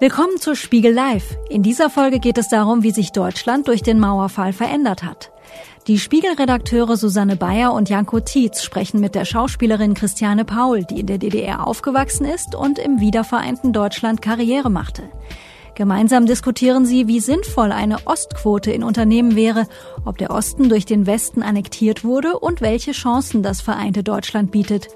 Willkommen zu Spiegel Live. In dieser Folge geht es darum, wie sich Deutschland durch den Mauerfall verändert hat. Die Spiegelredakteure Susanne Bayer und Janko Tietz sprechen mit der Schauspielerin Christiane Paul, die in der DDR aufgewachsen ist und im wiedervereinten Deutschland Karriere machte. Gemeinsam diskutieren sie, wie sinnvoll eine Ostquote in Unternehmen wäre, ob der Osten durch den Westen annektiert wurde und welche Chancen das vereinte Deutschland bietet.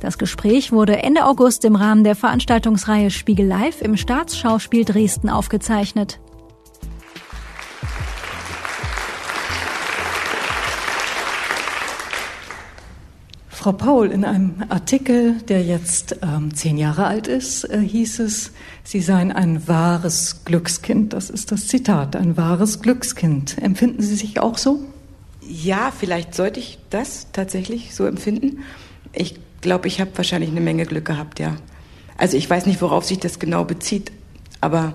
Das Gespräch wurde Ende August im Rahmen der Veranstaltungsreihe Spiegel Live im Staatsschauspiel Dresden aufgezeichnet. Frau Paul, in einem Artikel, der jetzt ähm, zehn Jahre alt ist, äh, hieß es, Sie seien ein wahres Glückskind. Das ist das Zitat, ein wahres Glückskind. Empfinden Sie sich auch so? Ja, vielleicht sollte ich das tatsächlich so empfinden. Ich glaube, ich habe wahrscheinlich eine Menge Glück gehabt, ja. Also ich weiß nicht, worauf sich das genau bezieht, aber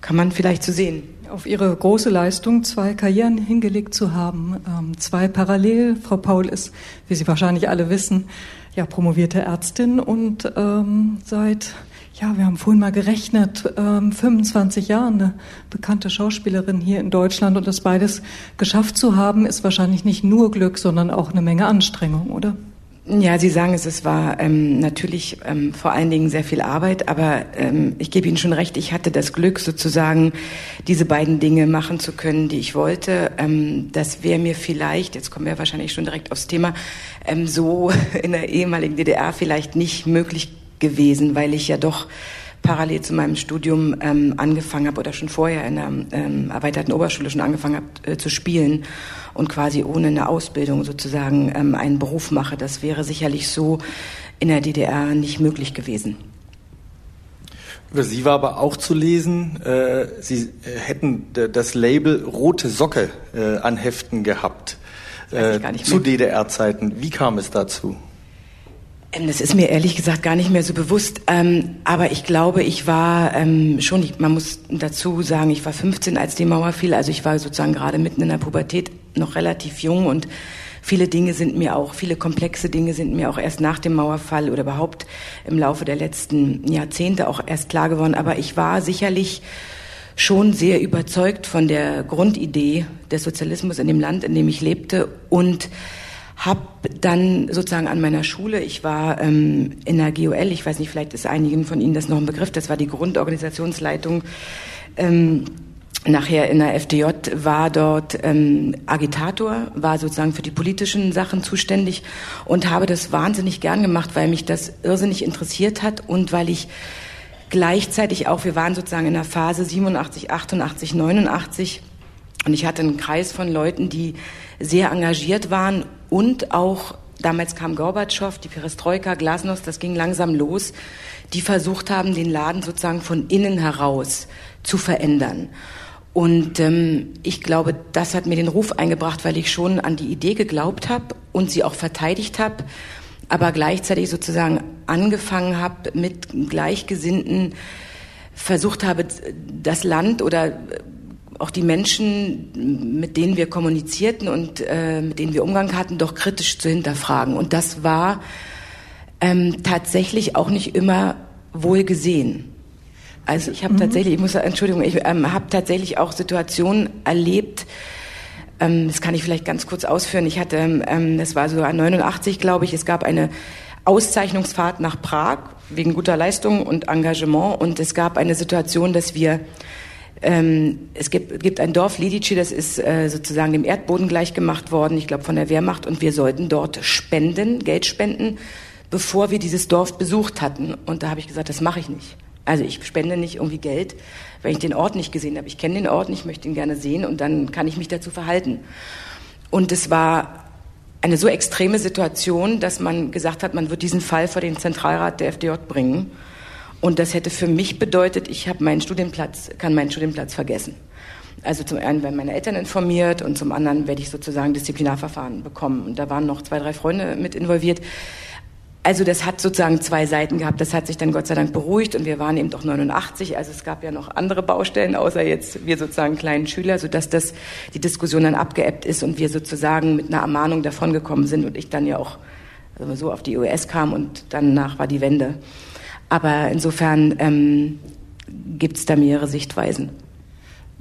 kann man vielleicht so sehen auf Ihre große Leistung, zwei Karrieren hingelegt zu haben, ähm, zwei parallel. Frau Paul ist, wie Sie wahrscheinlich alle wissen, ja promovierte Ärztin und ähm, seit ja, wir haben vorhin mal gerechnet, ähm, 25 Jahren eine bekannte Schauspielerin hier in Deutschland und das beides geschafft zu haben, ist wahrscheinlich nicht nur Glück, sondern auch eine Menge Anstrengung, oder? Ja, Sie sagen es, es war ähm, natürlich ähm, vor allen Dingen sehr viel Arbeit, aber ähm, ich gebe Ihnen schon recht, ich hatte das Glück sozusagen, diese beiden Dinge machen zu können, die ich wollte. Ähm, das wäre mir vielleicht, jetzt kommen wir wahrscheinlich schon direkt aufs Thema, ähm, so in der ehemaligen DDR vielleicht nicht möglich gewesen, weil ich ja doch parallel zu meinem Studium ähm, angefangen habe oder schon vorher in der ähm, erweiterten Oberschule schon angefangen habe äh, zu spielen und quasi ohne eine Ausbildung sozusagen ähm, einen Beruf mache. Das wäre sicherlich so in der DDR nicht möglich gewesen. Über Sie war aber auch zu lesen, äh, Sie äh, hätten das Label Rote Socke äh, an Heften gehabt äh, zu DDR-Zeiten. Wie kam es dazu? Ähm, das ist mir ehrlich gesagt gar nicht mehr so bewusst. Ähm, aber ich glaube, ich war ähm, schon, man muss dazu sagen, ich war 15, als die Mauer fiel. Also ich war sozusagen gerade mitten in der Pubertät noch relativ jung und viele Dinge sind mir auch, viele komplexe Dinge sind mir auch erst nach dem Mauerfall oder überhaupt im Laufe der letzten Jahrzehnte auch erst klar geworden. Aber ich war sicherlich schon sehr überzeugt von der Grundidee des Sozialismus in dem Land, in dem ich lebte und habe dann sozusagen an meiner Schule, ich war ähm, in der GOL, ich weiß nicht, vielleicht ist einigen von Ihnen das noch ein Begriff, das war die Grundorganisationsleitung. Ähm, nachher in der FDJ war dort ähm, Agitator, war sozusagen für die politischen Sachen zuständig und habe das wahnsinnig gern gemacht, weil mich das irrsinnig interessiert hat und weil ich gleichzeitig auch, wir waren sozusagen in der Phase 87, 88, 89 und ich hatte einen Kreis von Leuten, die sehr engagiert waren und auch damals kam Gorbatschow, die Perestroika, Glasnost, das ging langsam los, die versucht haben, den Laden sozusagen von innen heraus zu verändern. Und ähm, ich glaube, das hat mir den Ruf eingebracht, weil ich schon an die Idee geglaubt habe und sie auch verteidigt habe, aber gleichzeitig sozusagen angefangen habe mit Gleichgesinnten, versucht habe, das Land oder auch die Menschen, mit denen wir kommunizierten und äh, mit denen wir Umgang hatten, doch kritisch zu hinterfragen. Und das war ähm, tatsächlich auch nicht immer wohl gesehen. Also ich habe mhm. tatsächlich, ich muss, Entschuldigung, ich ähm, habe tatsächlich auch Situationen erlebt, ähm, das kann ich vielleicht ganz kurz ausführen. Ich hatte, ähm, das war so 89, glaube ich, es gab eine Auszeichnungsfahrt nach Prag wegen guter Leistung und Engagement und es gab eine Situation, dass wir ähm, es gibt, gibt ein Dorf, Lidici, das ist äh, sozusagen dem Erdboden gleichgemacht worden, ich glaube von der Wehrmacht, und wir sollten dort spenden, Geld spenden, bevor wir dieses Dorf besucht hatten. Und da habe ich gesagt, das mache ich nicht. Also ich spende nicht irgendwie Geld, wenn ich den Ort nicht gesehen habe. Ich kenne den Ort nicht, möchte ihn gerne sehen und dann kann ich mich dazu verhalten. Und es war eine so extreme Situation, dass man gesagt hat, man wird diesen Fall vor den Zentralrat der FDJ bringen. Und das hätte für mich bedeutet, ich habe meinen Studienplatz, kann meinen Studienplatz vergessen. Also zum einen werden meine Eltern informiert und zum anderen werde ich sozusagen Disziplinarverfahren bekommen. Und da waren noch zwei, drei Freunde mit involviert. Also das hat sozusagen zwei Seiten gehabt. Das hat sich dann Gott sei Dank beruhigt und wir waren eben doch 89. Also es gab ja noch andere Baustellen, außer jetzt wir sozusagen kleinen Schüler, sodass das die Diskussion dann abgeebbt ist und wir sozusagen mit einer Ermahnung davongekommen sind und ich dann ja auch also so auf die US kam und danach war die Wende. Aber insofern ähm, gibt es da mehrere Sichtweisen.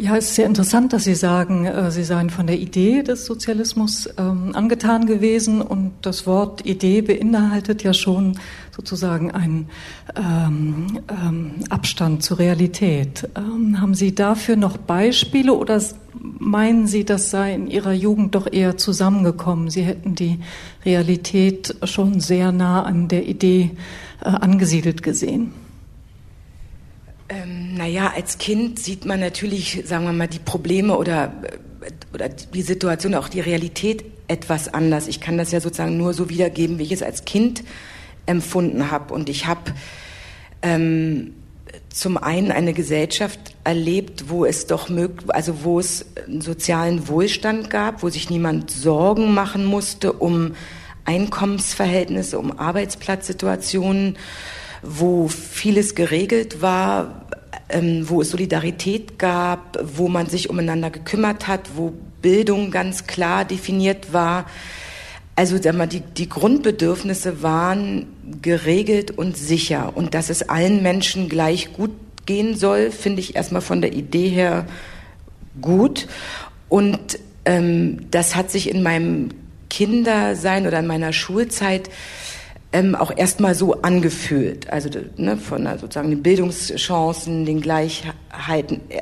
Ja, es ist sehr interessant, dass Sie sagen, äh, Sie seien von der Idee des Sozialismus ähm, angetan gewesen und das Wort Idee beinhaltet ja schon sozusagen einen ähm, ähm, Abstand zur Realität. Ähm, haben Sie dafür noch Beispiele oder meinen Sie, das sei in Ihrer Jugend doch eher zusammengekommen? Sie hätten die Realität schon sehr nah an der Idee äh, angesiedelt gesehen? Ähm, naja, als Kind sieht man natürlich, sagen wir mal, die Probleme oder, äh, oder die Situation, auch die Realität etwas anders. Ich kann das ja sozusagen nur so wiedergeben, wie ich es als Kind empfunden habe. Und ich habe ähm, zum einen eine Gesellschaft erlebt, wo es doch möglich, also wo es einen sozialen Wohlstand gab, wo sich niemand Sorgen machen musste um Einkommensverhältnisse, um Arbeitsplatzsituationen wo vieles geregelt war, ähm, wo es Solidarität gab, wo man sich umeinander gekümmert hat, wo Bildung ganz klar definiert war. Also mal, die, die Grundbedürfnisse waren geregelt und sicher. Und dass es allen Menschen gleich gut gehen soll, finde ich erstmal von der Idee her gut. Und ähm, das hat sich in meinem Kindersein oder in meiner Schulzeit ähm, auch erstmal so angefühlt. Also ne, von sozusagen den Bildungschancen, den Gleichheiten äh,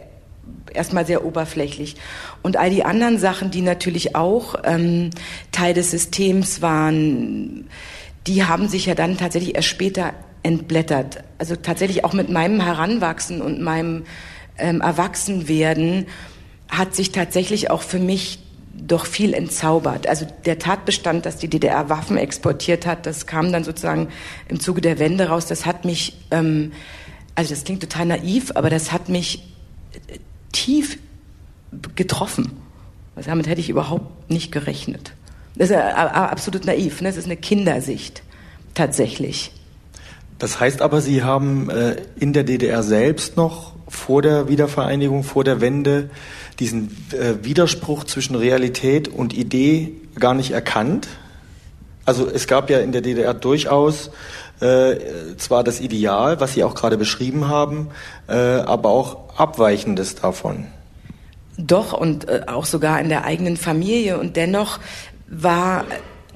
erstmal sehr oberflächlich. Und all die anderen Sachen, die natürlich auch ähm, Teil des Systems waren, die haben sich ja dann tatsächlich erst später entblättert. Also tatsächlich auch mit meinem Heranwachsen und meinem ähm, Erwachsenwerden hat sich tatsächlich auch für mich doch viel entzaubert. Also der Tatbestand, dass die DDR Waffen exportiert hat, das kam dann sozusagen im Zuge der Wende raus. Das hat mich, ähm, also das klingt total naiv, aber das hat mich äh, tief getroffen. Also damit hätte ich überhaupt nicht gerechnet. Das ist äh, absolut naiv. Ne? Das ist eine Kindersicht tatsächlich. Das heißt aber, Sie haben äh, in der DDR selbst noch vor der Wiedervereinigung, vor der Wende diesen äh, Widerspruch zwischen Realität und Idee gar nicht erkannt. Also es gab ja in der DDR durchaus äh, zwar das Ideal, was Sie auch gerade beschrieben haben, äh, aber auch Abweichendes davon. Doch und äh, auch sogar in der eigenen Familie und dennoch war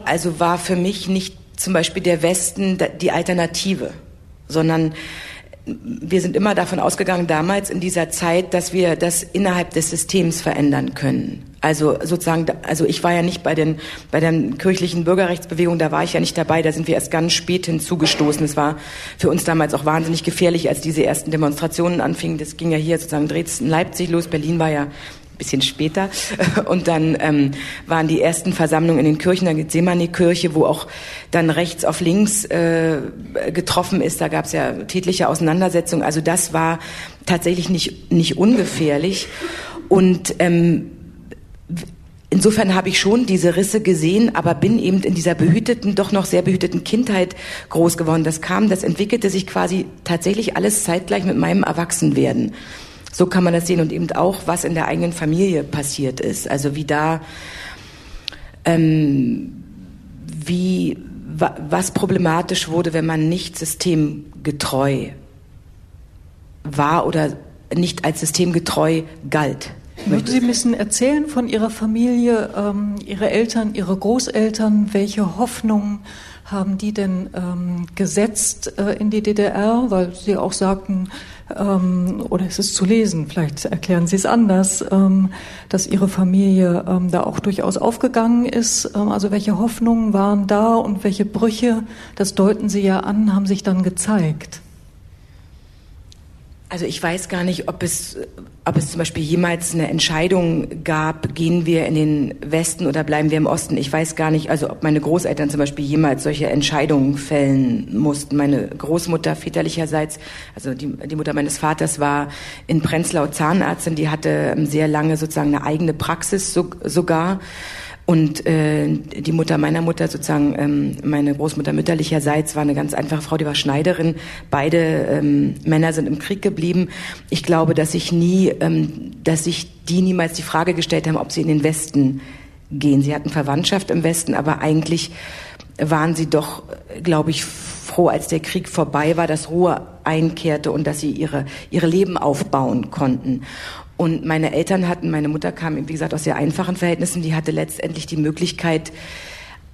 also war für mich nicht zum Beispiel der Westen die Alternative, sondern wir sind immer davon ausgegangen, damals in dieser Zeit, dass wir das innerhalb des Systems verändern können. Also sozusagen, also ich war ja nicht bei den bei der kirchlichen Bürgerrechtsbewegung, da war ich ja nicht dabei. Da sind wir erst ganz spät hinzugestoßen. Es war für uns damals auch wahnsinnig gefährlich, als diese ersten Demonstrationen anfingen. Das ging ja hier sozusagen Dresden, Leipzig los. Berlin war ja bisschen später. Und dann ähm, waren die ersten Versammlungen in den Kirchen, dann Gethsemane-Kirche, wo auch dann rechts auf links äh, getroffen ist. Da gab es ja tätliche Auseinandersetzungen. Also das war tatsächlich nicht, nicht ungefährlich. Und ähm, Insofern habe ich schon diese Risse gesehen, aber bin eben in dieser behüteten, doch noch sehr behüteten Kindheit groß geworden. Das kam, das entwickelte sich quasi tatsächlich alles zeitgleich mit meinem Erwachsenwerden. So kann man das sehen und eben auch, was in der eigenen Familie passiert ist. Also wie da, ähm, wie, wa, was problematisch wurde, wenn man nicht systemgetreu war oder nicht als systemgetreu galt. Möchten Sie ein bisschen erzählen von Ihrer Familie, ähm, Ihre Eltern, Ihre Großeltern? Welche Hoffnungen haben die denn ähm, gesetzt äh, in die DDR? Weil Sie auch sagten, ähm, oder es ist zu lesen, vielleicht erklären Sie es anders, ähm, dass Ihre Familie ähm, da auch durchaus aufgegangen ist. Ähm, also welche Hoffnungen waren da und welche Brüche, das deuten Sie ja an, haben sich dann gezeigt? Also ich weiß gar nicht, ob es, ob es zum Beispiel jemals eine Entscheidung gab, gehen wir in den Westen oder bleiben wir im Osten. Ich weiß gar nicht, also ob meine Großeltern zum Beispiel jemals solche Entscheidungen fällen mussten. Meine Großmutter väterlicherseits, also die, die Mutter meines Vaters war in Prenzlau Zahnärztin, die hatte sehr lange sozusagen eine eigene Praxis so, sogar. Und äh, die Mutter meiner Mutter, sozusagen ähm, meine Großmutter mütterlicherseits, war eine ganz einfache Frau, die war Schneiderin. Beide ähm, Männer sind im Krieg geblieben. Ich glaube, dass ich nie, ähm, dass sich die niemals die Frage gestellt haben, ob sie in den Westen gehen. Sie hatten Verwandtschaft im Westen, aber eigentlich waren sie doch, glaube ich, froh, als der Krieg vorbei war, dass Ruhe einkehrte und dass sie ihre, ihre Leben aufbauen konnten. Und meine Eltern hatten, meine Mutter kam, wie gesagt, aus sehr einfachen Verhältnissen, die hatte letztendlich die Möglichkeit,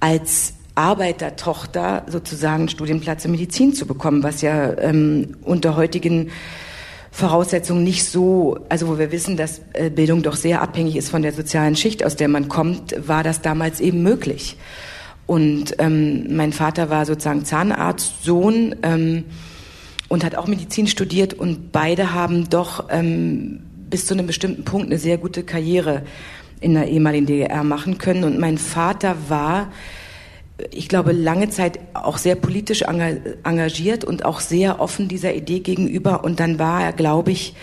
als Arbeitertochter sozusagen einen Studienplatz in Medizin zu bekommen, was ja ähm, unter heutigen Voraussetzungen nicht so, also wo wir wissen, dass äh, Bildung doch sehr abhängig ist von der sozialen Schicht, aus der man kommt, war das damals eben möglich. Und ähm, mein Vater war sozusagen Zahnarztsohn ähm, und hat auch Medizin studiert und beide haben doch ähm, bis zu einem bestimmten Punkt eine sehr gute Karriere in der ehemaligen DDR machen können. Und mein Vater war, ich glaube, lange Zeit auch sehr politisch engagiert und auch sehr offen dieser Idee gegenüber. Und dann war er, glaube ich,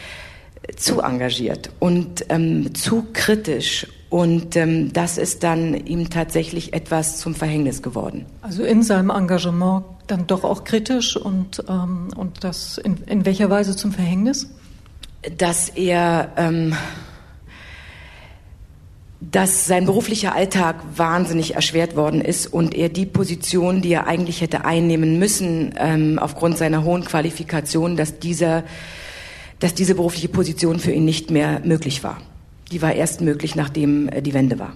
zu engagiert und ähm, zu kritisch. Und ähm, das ist dann ihm tatsächlich etwas zum Verhängnis geworden. Also in seinem Engagement dann doch auch kritisch und, ähm, und das in, in welcher Weise zum Verhängnis? Dass er, ähm, dass sein beruflicher Alltag wahnsinnig erschwert worden ist und er die Position, die er eigentlich hätte einnehmen müssen, ähm, aufgrund seiner hohen Qualifikation, dass dieser, dass diese berufliche Position für ihn nicht mehr möglich war. Die war erst möglich, nachdem äh, die Wende war.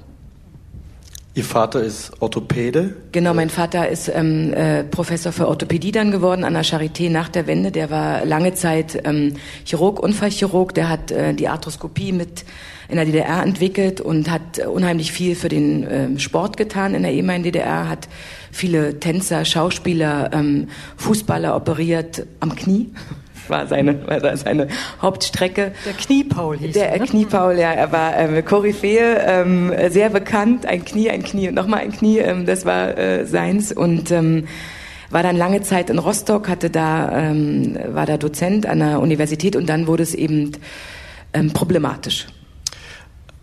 Ihr Vater ist Orthopäde? Genau, mein Vater ist ähm, äh, Professor für Orthopädie dann geworden an der Charité nach der Wende. Der war lange Zeit ähm, Chirurg, Unfallchirurg. Der hat äh, die Arthroskopie mit in der DDR entwickelt und hat unheimlich viel für den ähm, Sport getan in der ehemaligen DDR, hat viele Tänzer, Schauspieler, ähm, Fußballer operiert am Knie war seine, war seine Hauptstrecke. Der Kniepaul hieß Der er, ne? Kniepaul, ja, er war ähm, Koryphäe, ähm, sehr bekannt, ein Knie, ein Knie und nochmal ein Knie, ähm, das war äh, seins und ähm, war dann lange Zeit in Rostock, hatte da, ähm, war da Dozent an der Universität und dann wurde es eben ähm, problematisch.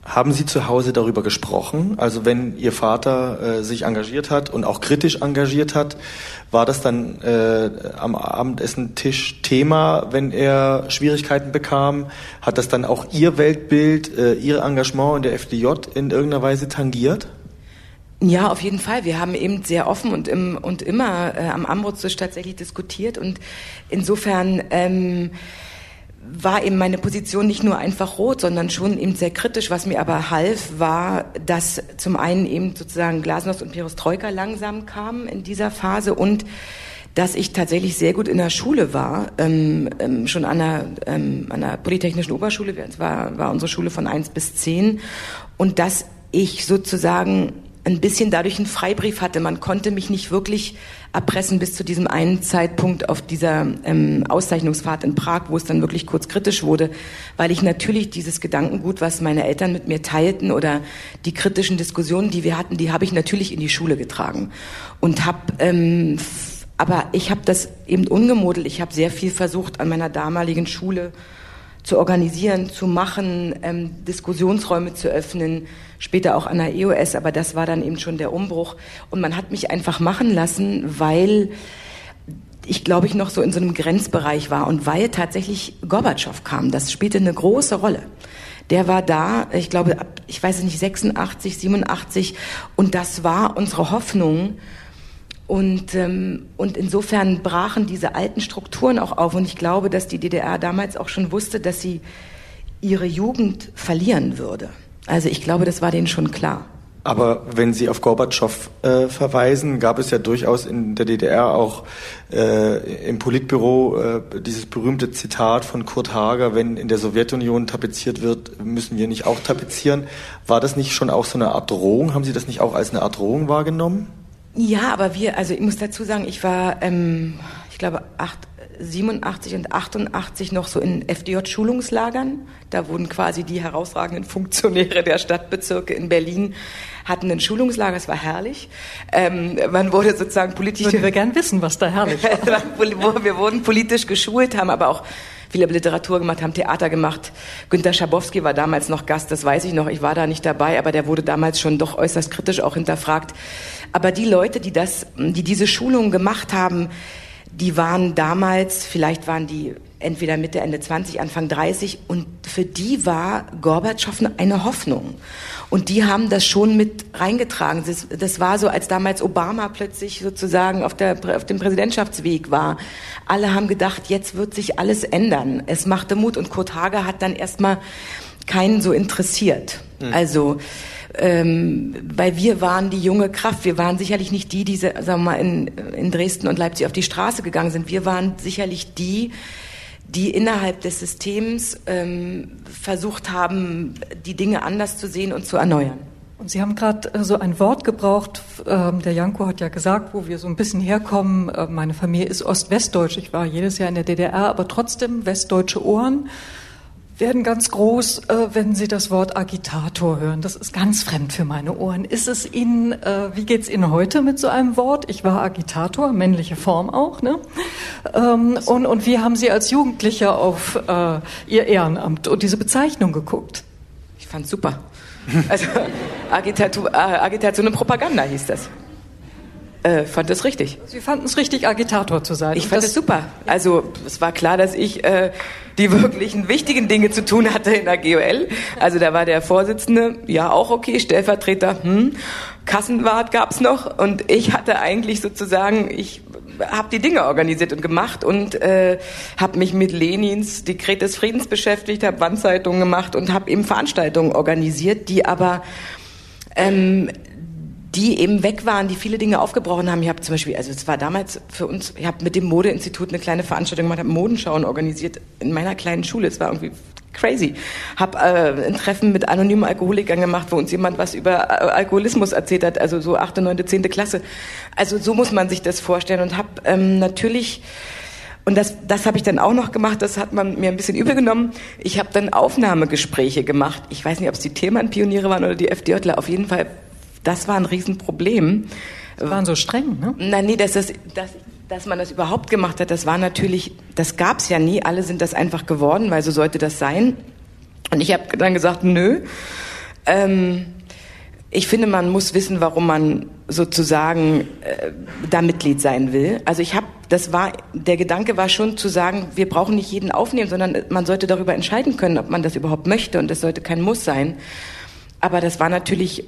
Haben Sie zu Hause darüber gesprochen? Also wenn Ihr Vater äh, sich engagiert hat und auch kritisch engagiert hat, war das dann äh, am Abendessen-Tisch Thema, wenn er Schwierigkeiten bekam? Hat das dann auch Ihr Weltbild, äh, Ihr Engagement in der FDJ in irgendeiner Weise tangiert? Ja, auf jeden Fall. Wir haben eben sehr offen und, im, und immer äh, am Ambrutstisch tatsächlich diskutiert und insofern ähm, war eben meine Position nicht nur einfach rot, sondern schon eben sehr kritisch. Was mir aber half, war, dass zum einen eben sozusagen Glasnost und Perestroika langsam kamen in dieser Phase und dass ich tatsächlich sehr gut in der Schule war, ähm, ähm, schon an der, ähm, an der Polytechnischen Oberschule, das war, war unsere Schule von eins bis zehn und dass ich sozusagen ein bisschen dadurch einen Freibrief hatte. Man konnte mich nicht wirklich erpressen bis zu diesem einen Zeitpunkt auf dieser ähm, Auszeichnungsfahrt in Prag, wo es dann wirklich kurz kritisch wurde, weil ich natürlich dieses Gedankengut, was meine Eltern mit mir teilten oder die kritischen Diskussionen, die wir hatten, die habe ich natürlich in die Schule getragen und habe ähm, aber ich habe das eben ungemodelt. Ich habe sehr viel versucht an meiner damaligen Schule zu organisieren, zu machen, ähm, Diskussionsräume zu öffnen, später auch an der EOS, aber das war dann eben schon der Umbruch. Und man hat mich einfach machen lassen, weil ich glaube ich noch so in so einem Grenzbereich war und weil tatsächlich Gorbatschow kam. Das spielte eine große Rolle. Der war da, ich glaube, ich weiß es nicht, 86, 87 und das war unsere Hoffnung, und, ähm, und insofern brachen diese alten Strukturen auch auf. Und ich glaube, dass die DDR damals auch schon wusste, dass sie ihre Jugend verlieren würde. Also ich glaube, das war denen schon klar. Aber wenn Sie auf Gorbatschow äh, verweisen, gab es ja durchaus in der DDR auch äh, im Politbüro äh, dieses berühmte Zitat von Kurt Hager, wenn in der Sowjetunion tapeziert wird, müssen wir nicht auch tapezieren. War das nicht schon auch so eine Art Drohung? Haben Sie das nicht auch als eine Art Drohung wahrgenommen? Ja, aber wir, also ich muss dazu sagen, ich war, ähm, ich glaube, acht, 87 und 88 noch so in FDJ-Schulungslagern. Da wurden quasi die herausragenden Funktionäre der Stadtbezirke in Berlin hatten ein Schulungslager, es war herrlich. Ähm, man wurde sozusagen politisch... Würden wir gern wissen, was da herrlich war. wir wurden politisch geschult, haben aber auch viele Literatur gemacht, haben Theater gemacht. Günter Schabowski war damals noch Gast, das weiß ich noch. Ich war da nicht dabei, aber der wurde damals schon doch äußerst kritisch auch hinterfragt. Aber die Leute, die das, die diese Schulung gemacht haben, die waren damals, vielleicht waren die entweder Mitte, Ende 20, Anfang 30 und für die war Gorbatschow eine Hoffnung. Und die haben das schon mit reingetragen. Das, das war so, als damals Obama plötzlich sozusagen auf, der, auf dem Präsidentschaftsweg war. Alle haben gedacht, jetzt wird sich alles ändern. Es machte Mut und Kurt Hager hat dann erstmal keinen so interessiert. Mhm. Also ähm, weil wir waren die junge Kraft. Wir waren sicherlich nicht die, die sagen wir mal, in, in Dresden und Leipzig auf die Straße gegangen sind. Wir waren sicherlich die, die innerhalb des Systems ähm, versucht haben, die Dinge anders zu sehen und zu erneuern. Und Sie haben gerade äh, so ein Wort gebraucht. Ähm, der Janko hat ja gesagt, wo wir so ein bisschen herkommen. Äh, meine Familie ist ost-westdeutsch. Ich war jedes Jahr in der DDR, aber trotzdem westdeutsche Ohren werden ganz groß, äh, wenn Sie das Wort Agitator hören. Das ist ganz fremd für meine Ohren. Ist es Ihnen, äh, wie geht's Ihnen heute mit so einem Wort? Ich war Agitator, männliche Form auch, ne? Ähm, und, und wie haben Sie als Jugendlicher auf äh, Ihr Ehrenamt und diese Bezeichnung geguckt? Ich fand's super. Also Agitator, äh, Agitation und Propaganda hieß das. Äh, fand das richtig. Sie fanden es richtig, Agitator zu sein. Ich fand es super. Also es war klar, dass ich äh, die wirklichen wichtigen Dinge zu tun hatte in der GOL. Also da war der Vorsitzende, ja auch okay, Stellvertreter, hm, Kassenwart gab's noch und ich hatte eigentlich sozusagen, ich habe die Dinge organisiert und gemacht und äh, habe mich mit Lenins Dekret des Friedens beschäftigt, habe Wandzeitungen gemacht und habe eben Veranstaltungen organisiert, die aber ähm, die eben weg waren, die viele Dinge aufgebrochen haben. Ich habe zum Beispiel, also es war damals für uns, ich habe mit dem Modeinstitut eine kleine Veranstaltung gemacht, habe Modenschauen organisiert in meiner kleinen Schule. Es war irgendwie crazy. Habe äh, ein Treffen mit anonymen Alkoholikern gemacht, wo uns jemand was über äh, Alkoholismus erzählt hat, also so achte, neunte, zehnte Klasse. Also so muss man sich das vorstellen und habe ähm, natürlich und das, das habe ich dann auch noch gemacht, das hat man mir ein bisschen übel genommen. Ich habe dann Aufnahmegespräche gemacht. Ich weiß nicht, ob es die Themenpioniere waren oder die FDJler. Auf jeden Fall das war ein Riesenproblem. Sie waren so streng, ne? Nein, nee, dass, das, dass, dass man das überhaupt gemacht hat, das war natürlich, das gab es ja nie. Alle sind das einfach geworden, weil so sollte das sein. Und ich habe dann gesagt, nö. Ähm, ich finde, man muss wissen, warum man sozusagen äh, da Mitglied sein will. Also ich habe, das war, der Gedanke war schon zu sagen, wir brauchen nicht jeden aufnehmen, sondern man sollte darüber entscheiden können, ob man das überhaupt möchte und das sollte kein Muss sein. Aber das war natürlich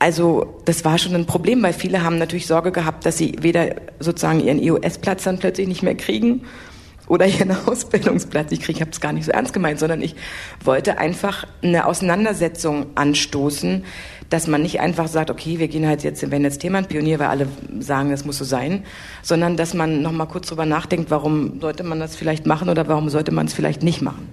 also das war schon ein Problem, weil viele haben natürlich Sorge gehabt, dass sie weder sozusagen ihren EOS-Platz dann plötzlich nicht mehr kriegen oder ihren Ausbildungsplatz nicht kriegen. Ich habe es gar nicht so ernst gemeint, sondern ich wollte einfach eine Auseinandersetzung anstoßen, dass man nicht einfach sagt, okay, wir gehen halt jetzt, wenn jetzt Thema Pionier, weil alle sagen, das muss so sein, sondern dass man noch mal kurz drüber nachdenkt, warum sollte man das vielleicht machen oder warum sollte man es vielleicht nicht machen.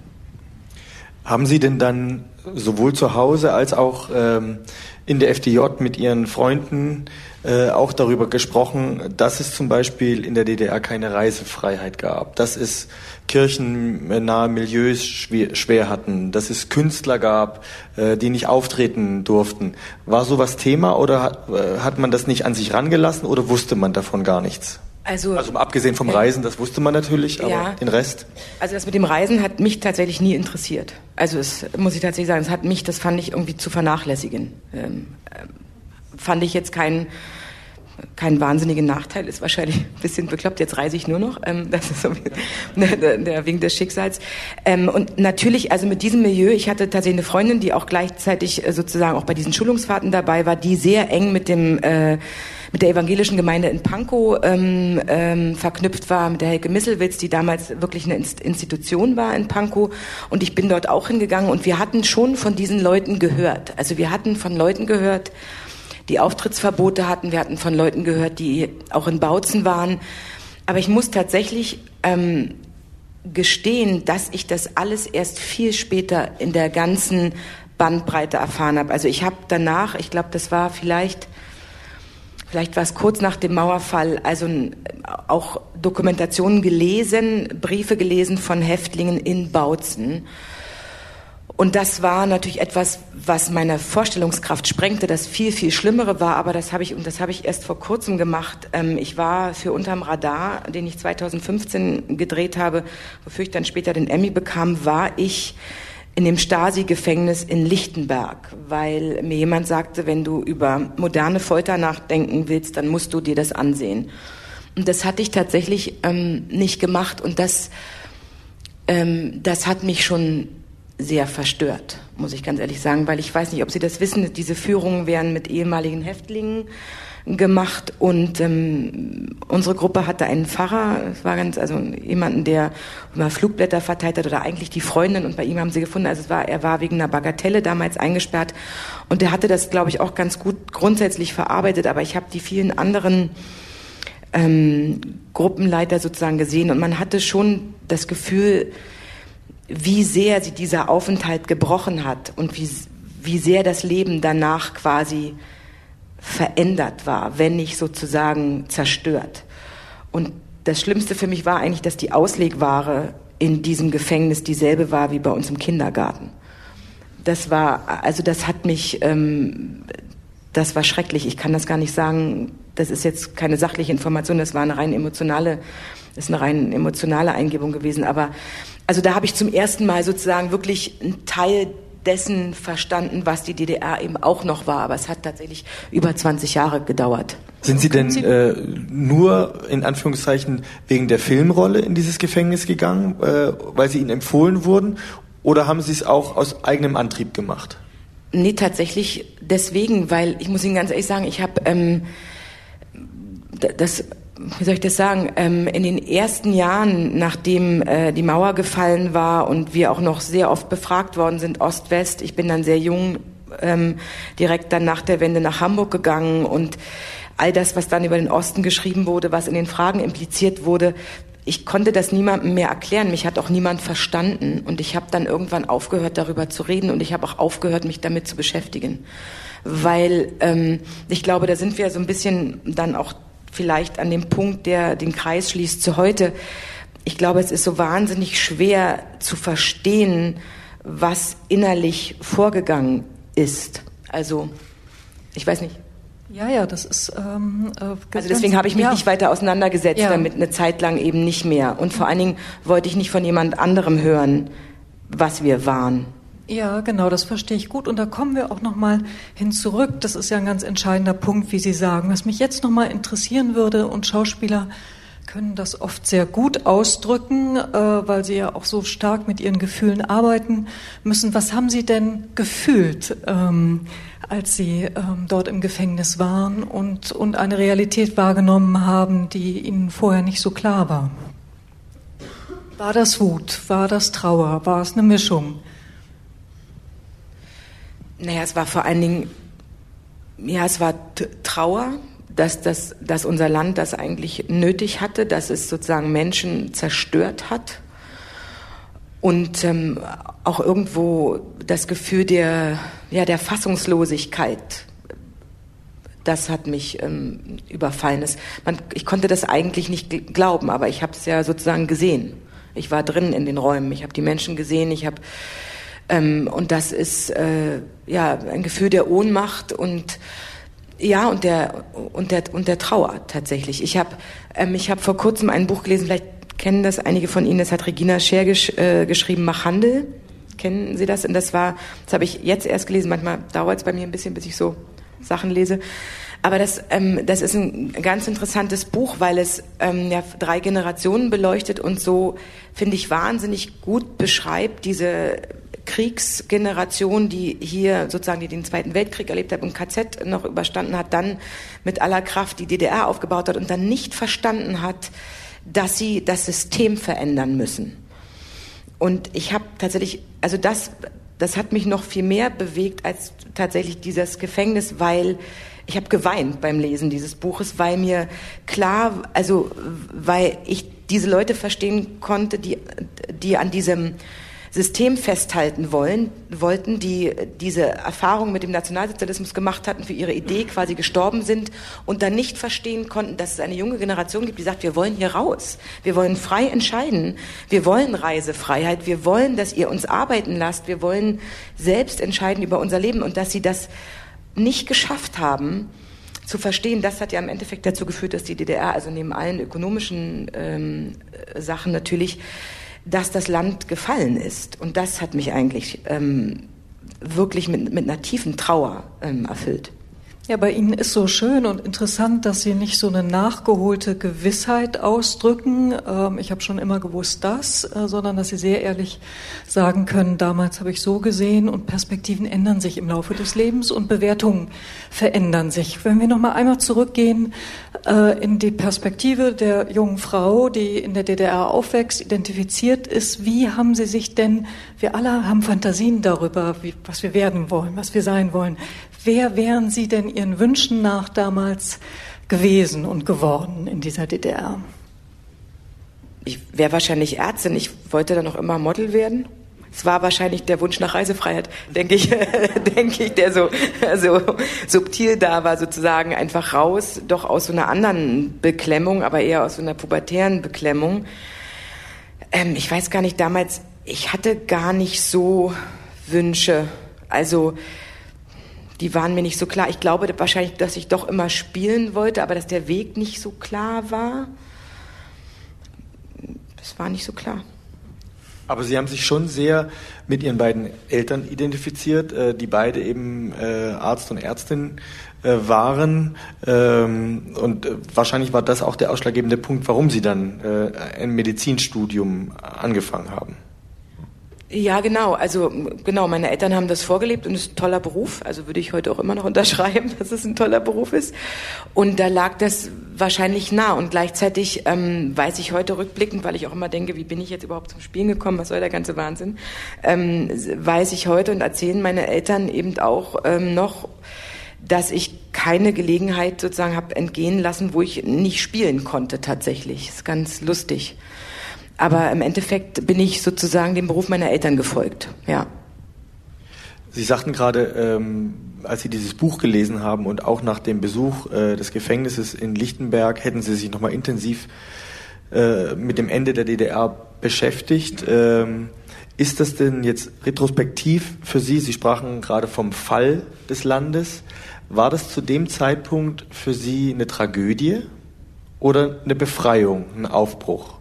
Haben Sie denn dann sowohl zu Hause als auch ähm, in der FDJ mit ihren Freunden äh, auch darüber gesprochen, dass es zum Beispiel in der DDR keine Reisefreiheit gab, dass es kirchennahe Milieus schwer, hatten, dass es Künstler gab, äh, die nicht auftreten durften. War sowas Thema oder hat, äh, hat man das nicht an sich rangelassen oder wusste man davon gar nichts? Also, also abgesehen vom Reisen, das wusste man natürlich, aber ja, den Rest? Also das mit dem Reisen hat mich tatsächlich nie interessiert. Also es muss ich tatsächlich sagen, es hat mich, das fand ich irgendwie zu vernachlässigen. Ähm, äh, fand ich jetzt keinen kein wahnsinnigen Nachteil, ist wahrscheinlich ein bisschen bekloppt, jetzt reise ich nur noch, ähm, das ist so der, der, wegen des Schicksals. Ähm, und natürlich, also mit diesem Milieu, ich hatte tatsächlich eine Freundin, die auch gleichzeitig äh, sozusagen auch bei diesen Schulungsfahrten dabei war, die sehr eng mit dem äh, mit der evangelischen Gemeinde in Pankow ähm, ähm, verknüpft war, mit der Helke Misselwitz, die damals wirklich eine Institution war in Pankow. Und ich bin dort auch hingegangen und wir hatten schon von diesen Leuten gehört. Also wir hatten von Leuten gehört, die Auftrittsverbote hatten. Wir hatten von Leuten gehört, die auch in Bautzen waren. Aber ich muss tatsächlich ähm, gestehen, dass ich das alles erst viel später in der ganzen Bandbreite erfahren habe. Also ich habe danach, ich glaube, das war vielleicht vielleicht war es kurz nach dem Mauerfall, also auch Dokumentationen gelesen, Briefe gelesen von Häftlingen in Bautzen. Und das war natürlich etwas, was meine Vorstellungskraft sprengte. Das viel, viel Schlimmere war, aber das habe ich, und das habe ich erst vor kurzem gemacht. Ähm, ich war für Unterm Radar, den ich 2015 gedreht habe, wofür ich dann später den Emmy bekam, war ich in dem Stasi-Gefängnis in Lichtenberg, weil mir jemand sagte, wenn du über moderne Folter nachdenken willst, dann musst du dir das ansehen. Und das hatte ich tatsächlich ähm, nicht gemacht und das ähm, das hat mich schon sehr verstört, muss ich ganz ehrlich sagen, weil ich weiß nicht, ob Sie das wissen, diese Führungen werden mit ehemaligen Häftlingen gemacht und ähm, unsere Gruppe hatte einen Pfarrer, es war ganz, also jemanden, der immer Flugblätter verteilt hat oder eigentlich die Freundin und bei ihm haben sie gefunden, also es war, er war wegen einer Bagatelle damals eingesperrt. Und der hatte das, glaube ich, auch ganz gut grundsätzlich verarbeitet, aber ich habe die vielen anderen ähm, Gruppenleiter sozusagen gesehen. Und man hatte schon das Gefühl, wie sehr sie dieser Aufenthalt gebrochen hat und wie, wie sehr das Leben danach quasi verändert war, wenn nicht sozusagen zerstört. Und das Schlimmste für mich war eigentlich, dass die Auslegware in diesem Gefängnis dieselbe war wie bei uns im Kindergarten. Das war, also das hat mich, ähm, das war schrecklich. Ich kann das gar nicht sagen. Das ist jetzt keine sachliche Information. Das war eine rein emotionale, ist eine rein emotionale Eingebung gewesen. Aber also da habe ich zum ersten Mal sozusagen wirklich einen Teil dessen verstanden, was die DDR eben auch noch war. Aber es hat tatsächlich über 20 Jahre gedauert. Sind Sie denn äh, nur in Anführungszeichen wegen der Filmrolle in dieses Gefängnis gegangen, äh, weil Sie Ihnen empfohlen wurden? Oder haben Sie es auch aus eigenem Antrieb gemacht? Nee, tatsächlich deswegen, weil ich muss Ihnen ganz ehrlich sagen, ich habe ähm, das wie soll ich das sagen, ähm, in den ersten Jahren, nachdem äh, die Mauer gefallen war und wir auch noch sehr oft befragt worden sind, Ost-West, ich bin dann sehr jung, ähm, direkt dann nach der Wende nach Hamburg gegangen und all das, was dann über den Osten geschrieben wurde, was in den Fragen impliziert wurde, ich konnte das niemandem mehr erklären. Mich hat auch niemand verstanden. Und ich habe dann irgendwann aufgehört, darüber zu reden. Und ich habe auch aufgehört, mich damit zu beschäftigen. Weil ähm, ich glaube, da sind wir so ein bisschen dann auch vielleicht an dem Punkt, der den Kreis schließt zu heute. Ich glaube, es ist so wahnsinnig schwer zu verstehen, was innerlich vorgegangen ist. Also, ich weiß nicht. Ja, ja, das ist. Ähm, äh, also deswegen habe ich mich ja. nicht weiter auseinandergesetzt, ja. damit eine Zeit lang eben nicht mehr. Und vor allen Dingen wollte ich nicht von jemand anderem hören, was wir waren. Ja, genau, das verstehe ich gut. Und da kommen wir auch nochmal hin zurück. Das ist ja ein ganz entscheidender Punkt, wie Sie sagen. Was mich jetzt nochmal interessieren würde, und Schauspieler können das oft sehr gut ausdrücken, äh, weil sie ja auch so stark mit ihren Gefühlen arbeiten müssen. Was haben Sie denn gefühlt, ähm, als Sie ähm, dort im Gefängnis waren und, und eine Realität wahrgenommen haben, die Ihnen vorher nicht so klar war? War das Wut? War das Trauer? War es eine Mischung? Naja, es war vor allen Dingen, ja, es war Trauer, dass, dass, dass unser Land das eigentlich nötig hatte, dass es sozusagen Menschen zerstört hat. Und ähm, auch irgendwo das Gefühl der, ja, der Fassungslosigkeit, das hat mich ähm, überfallen. Das, man, ich konnte das eigentlich nicht glauben, aber ich habe es ja sozusagen gesehen. Ich war drin in den Räumen, ich habe die Menschen gesehen, ich habe ähm, und das ist äh, ja ein Gefühl der Ohnmacht und ja und der und der und der Trauer tatsächlich. Ich habe ähm, ich habe vor kurzem ein Buch gelesen, vielleicht kennen das einige von Ihnen. Das hat Regina Scher gesch äh, geschrieben, Mach Handel. Kennen Sie das? Und das war, das habe ich jetzt erst gelesen. Manchmal dauert es bei mir ein bisschen, bis ich so Sachen lese. Aber das, ähm, das ist ein ganz interessantes Buch, weil es ähm, ja, drei Generationen beleuchtet und so, finde ich, wahnsinnig gut beschreibt diese Kriegsgeneration, die hier sozusagen die den Zweiten Weltkrieg erlebt hat und KZ noch überstanden hat, dann mit aller Kraft die DDR aufgebaut hat und dann nicht verstanden hat, dass sie das System verändern müssen. Und ich habe tatsächlich, also das, das hat mich noch viel mehr bewegt als tatsächlich dieses Gefängnis, weil ich habe geweint beim Lesen dieses Buches, weil mir klar, also weil ich diese Leute verstehen konnte, die, die an diesem System festhalten wollen, wollten, die diese Erfahrung mit dem Nationalsozialismus gemacht hatten, für ihre Idee quasi gestorben sind und dann nicht verstehen konnten, dass es eine junge Generation gibt, die sagt, wir wollen hier raus, wir wollen frei entscheiden, wir wollen Reisefreiheit, wir wollen, dass ihr uns arbeiten lasst, wir wollen selbst entscheiden über unser Leben. Und dass sie das nicht geschafft haben, zu verstehen, das hat ja im Endeffekt dazu geführt, dass die DDR, also neben allen ökonomischen ähm, Sachen natürlich, dass das Land gefallen ist. Und das hat mich eigentlich ähm, wirklich mit, mit einer tiefen Trauer ähm, erfüllt. Ja, bei Ihnen ist so schön und interessant, dass Sie nicht so eine nachgeholte Gewissheit ausdrücken. Ähm, ich habe schon immer gewusst das, äh, sondern dass Sie sehr ehrlich sagen können, damals habe ich so gesehen und Perspektiven ändern sich im Laufe des Lebens und Bewertungen verändern sich. Wenn wir noch mal einmal zurückgehen äh, in die Perspektive der jungen Frau, die in der DDR aufwächst, identifiziert ist, wie haben Sie sich denn, wir alle haben Fantasien darüber, wie, was wir werden wollen, was wir sein wollen. Wer wären Sie denn Ihren Wünschen nach damals gewesen und geworden in dieser DDR? Ich wäre wahrscheinlich Ärztin. Ich wollte dann noch immer Model werden. Es war wahrscheinlich der Wunsch nach Reisefreiheit, denke ich, denke ich, der so, so subtil da war, sozusagen einfach raus, doch aus so einer anderen Beklemmung, aber eher aus so einer pubertären Beklemmung. Ähm, ich weiß gar nicht, damals, ich hatte gar nicht so Wünsche. Also, die waren mir nicht so klar. Ich glaube wahrscheinlich, dass ich doch immer spielen wollte, aber dass der Weg nicht so klar war. Das war nicht so klar. Aber Sie haben sich schon sehr mit Ihren beiden Eltern identifiziert, äh, die beide eben äh, Arzt und Ärztin äh, waren. Ähm, und wahrscheinlich war das auch der ausschlaggebende Punkt, warum Sie dann ein Medizinstudium angefangen haben. Ja, genau. Also genau, meine Eltern haben das vorgelebt und es ist ein toller Beruf. Also würde ich heute auch immer noch unterschreiben, dass es ein toller Beruf ist. Und da lag das wahrscheinlich nah. Und gleichzeitig ähm, weiß ich heute rückblickend, weil ich auch immer denke, wie bin ich jetzt überhaupt zum Spielen gekommen? Was soll der ganze Wahnsinn? Ähm, weiß ich heute und erzählen meine Eltern eben auch ähm, noch, dass ich keine Gelegenheit sozusagen habe entgehen lassen, wo ich nicht spielen konnte tatsächlich. Ist ganz lustig. Aber im Endeffekt bin ich sozusagen dem Beruf meiner Eltern gefolgt, ja. Sie sagten gerade, ähm, als Sie dieses Buch gelesen haben und auch nach dem Besuch äh, des Gefängnisses in Lichtenberg, hätten Sie sich nochmal intensiv äh, mit dem Ende der DDR beschäftigt. Ähm, ist das denn jetzt retrospektiv für Sie? Sie sprachen gerade vom Fall des Landes. War das zu dem Zeitpunkt für Sie eine Tragödie oder eine Befreiung, ein Aufbruch?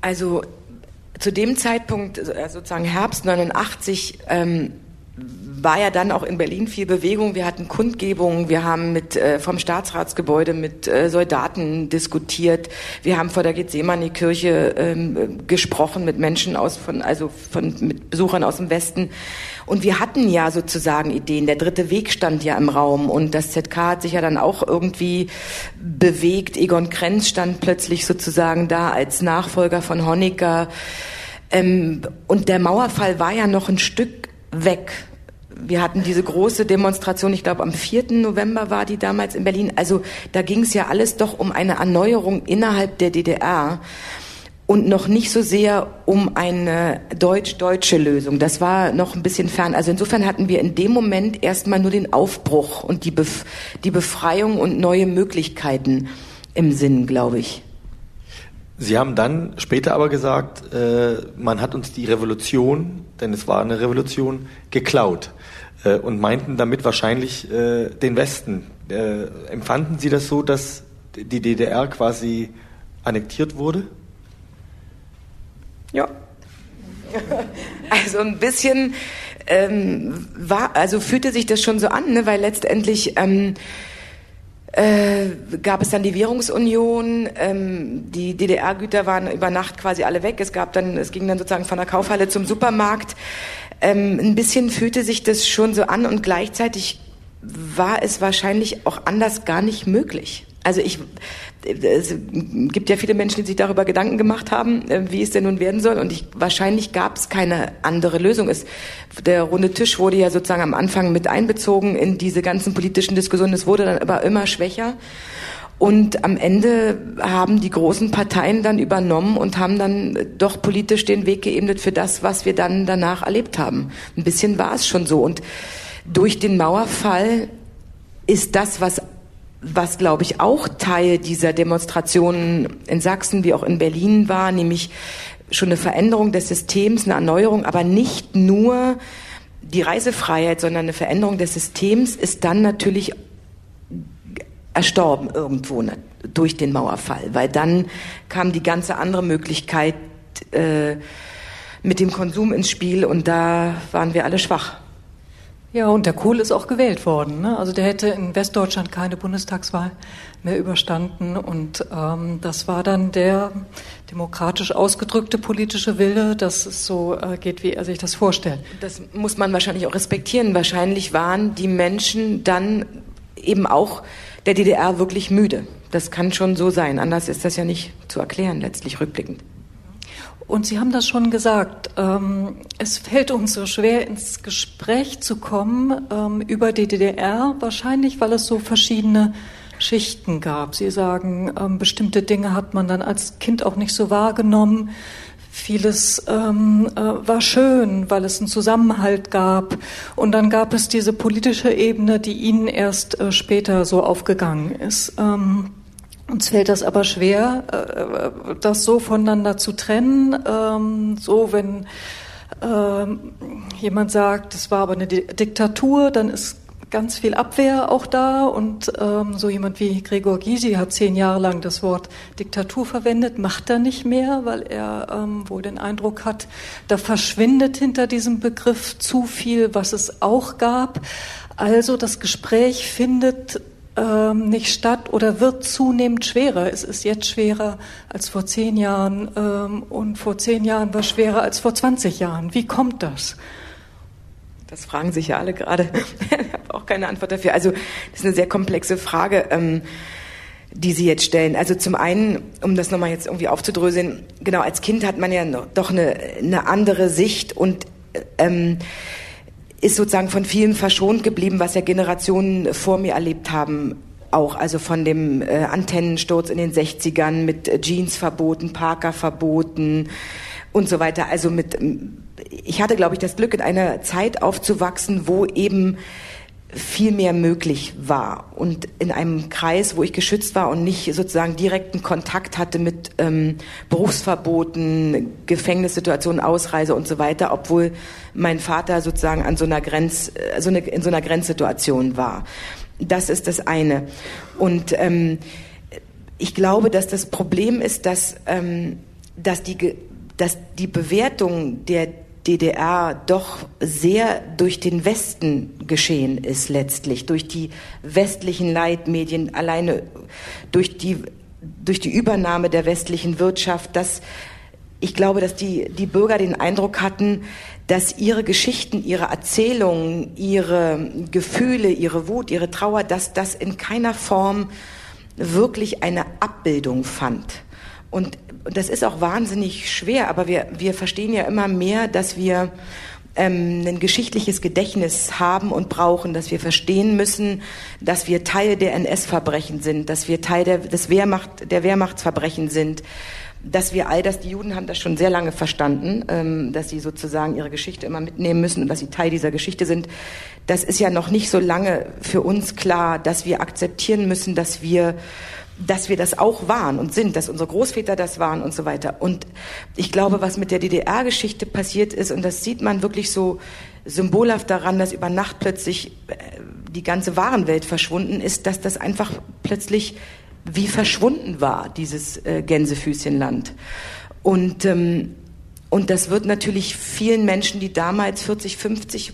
Also zu dem Zeitpunkt, äh, sozusagen Herbst 89, ähm, war ja dann auch in Berlin viel Bewegung. Wir hatten Kundgebungen, wir haben mit äh, vom Staatsratsgebäude mit äh, Soldaten diskutiert, wir haben vor der Gethsemane-Kirche ähm, gesprochen mit Menschen aus von also von mit Besuchern aus dem Westen. Und wir hatten ja sozusagen Ideen. Der dritte Weg stand ja im Raum und das ZK hat sich ja dann auch irgendwie bewegt. Egon Krenz stand plötzlich sozusagen da als Nachfolger von Honecker. Ähm, und der Mauerfall war ja noch ein Stück weg. Wir hatten diese große Demonstration, ich glaube am 4. November war die damals in Berlin. Also da ging es ja alles doch um eine Erneuerung innerhalb der DDR und noch nicht so sehr um eine deutsch-deutsche Lösung. Das war noch ein bisschen fern. Also insofern hatten wir in dem Moment erstmal nur den Aufbruch und die, Bef die Befreiung und neue Möglichkeiten im Sinn, glaube ich. Sie haben dann später aber gesagt, äh, man hat uns die Revolution, denn es war eine Revolution, geklaut äh, und meinten damit wahrscheinlich äh, den Westen. Äh, empfanden Sie das so, dass die DDR quasi annektiert wurde? Ja. Also ein bisschen ähm, war, also fühlte sich das schon so an, ne, weil letztendlich ähm, äh, gab es dann die Währungsunion, ähm, die DDR-Güter waren über Nacht quasi alle weg. Es gab dann, es ging dann sozusagen von der Kaufhalle zum Supermarkt. Ähm, ein bisschen fühlte sich das schon so an und gleichzeitig war es wahrscheinlich auch anders gar nicht möglich. Also ich, es gibt ja viele Menschen, die sich darüber Gedanken gemacht haben, äh, wie es denn nun werden soll. Und ich, wahrscheinlich gab es keine andere Lösung. Es, der runde Tisch wurde ja sozusagen am Anfang mit einbezogen in diese ganzen politischen Diskussionen. Es wurde dann aber immer schwächer. Und am Ende haben die großen Parteien dann übernommen und haben dann doch politisch den Weg geebnet für das, was wir dann danach erlebt haben. Ein bisschen war es schon so. Und durch den Mauerfall ist das, was was, glaube ich, auch Teil dieser Demonstrationen in Sachsen wie auch in Berlin war, nämlich schon eine Veränderung des Systems, eine Erneuerung, aber nicht nur die Reisefreiheit, sondern eine Veränderung des Systems ist dann natürlich erstorben irgendwo durch den Mauerfall, weil dann kam die ganze andere Möglichkeit äh, mit dem Konsum ins Spiel und da waren wir alle schwach. Ja, und der Kohl ist auch gewählt worden. Ne? Also der hätte in Westdeutschland keine Bundestagswahl mehr überstanden. Und ähm, das war dann der demokratisch ausgedrückte politische Wille, dass es so äh, geht, wie er sich das vorstellt. Das muss man wahrscheinlich auch respektieren. Wahrscheinlich waren die Menschen dann eben auch der DDR wirklich müde. Das kann schon so sein. Anders ist das ja nicht zu erklären, letztlich rückblickend. Und Sie haben das schon gesagt, ähm, es fällt uns so schwer, ins Gespräch zu kommen ähm, über die DDR, wahrscheinlich weil es so verschiedene Schichten gab. Sie sagen, ähm, bestimmte Dinge hat man dann als Kind auch nicht so wahrgenommen. Vieles ähm, äh, war schön, weil es einen Zusammenhalt gab. Und dann gab es diese politische Ebene, die Ihnen erst äh, später so aufgegangen ist. Ähm, uns fällt das aber schwer, äh, das so voneinander zu trennen. Ähm, so, wenn ähm, jemand sagt, es war aber eine Diktatur, dann ist ganz viel Abwehr auch da. Und ähm, so jemand wie Gregor Gysi hat zehn Jahre lang das Wort Diktatur verwendet, macht er nicht mehr, weil er wohl den Eindruck hat, da verschwindet hinter diesem Begriff zu viel, was es auch gab. Also das Gespräch findet ähm, nicht statt oder wird zunehmend schwerer. Es ist jetzt schwerer als vor zehn Jahren ähm, und vor zehn Jahren war schwerer als vor 20 Jahren. Wie kommt das? Das fragen sich ja alle gerade. ich habe auch keine Antwort dafür. Also das ist eine sehr komplexe Frage. Ähm, die Sie jetzt stellen. Also zum einen, um das nochmal jetzt irgendwie aufzudröseln, genau, als Kind hat man ja doch eine, eine andere Sicht und ähm, ist sozusagen von vielen verschont geblieben, was ja Generationen vor mir erlebt haben. Auch also von dem äh, Antennensturz in den 60ern mit äh, Jeansverboten, Parkerverboten und so weiter. Also mit, ich hatte, glaube ich, das Glück, in einer Zeit aufzuwachsen, wo eben viel mehr möglich war und in einem Kreis, wo ich geschützt war und nicht sozusagen direkten Kontakt hatte mit ähm, Berufsverboten, Gefängnissituationen, Ausreise und so weiter, obwohl mein Vater sozusagen an so einer Grenz, äh, so eine, in so einer Grenzsituation war. Das ist das eine. Und ähm, ich glaube, dass das Problem ist, dass, ähm, dass, die, dass die Bewertung der DDR doch sehr durch den Westen geschehen ist letztlich, durch die westlichen Leitmedien, alleine durch die, durch die Übernahme der westlichen Wirtschaft, dass ich glaube, dass die, die Bürger den Eindruck hatten, dass ihre Geschichten, ihre Erzählungen, ihre Gefühle, ihre Wut, ihre Trauer, dass das in keiner Form wirklich eine Abbildung fand. Und das ist auch wahnsinnig schwer, aber wir, wir verstehen ja immer mehr, dass wir ähm, ein geschichtliches Gedächtnis haben und brauchen, dass wir verstehen müssen, dass wir Teil der NS-Verbrechen sind, dass wir Teil der, des Wehrmacht, der Wehrmachtsverbrechen sind, dass wir all das, die Juden haben das schon sehr lange verstanden, ähm, dass sie sozusagen ihre Geschichte immer mitnehmen müssen und dass sie Teil dieser Geschichte sind. Das ist ja noch nicht so lange für uns klar, dass wir akzeptieren müssen, dass wir dass wir das auch waren und sind, dass unsere Großväter das waren und so weiter. Und ich glaube, was mit der DDR-Geschichte passiert ist, und das sieht man wirklich so symbolhaft daran, dass über Nacht plötzlich äh, die ganze Warenwelt verschwunden ist, dass das einfach plötzlich wie verschwunden war, dieses äh, Gänsefüßchenland. Und, ähm, und das wird natürlich vielen Menschen, die damals 40, 50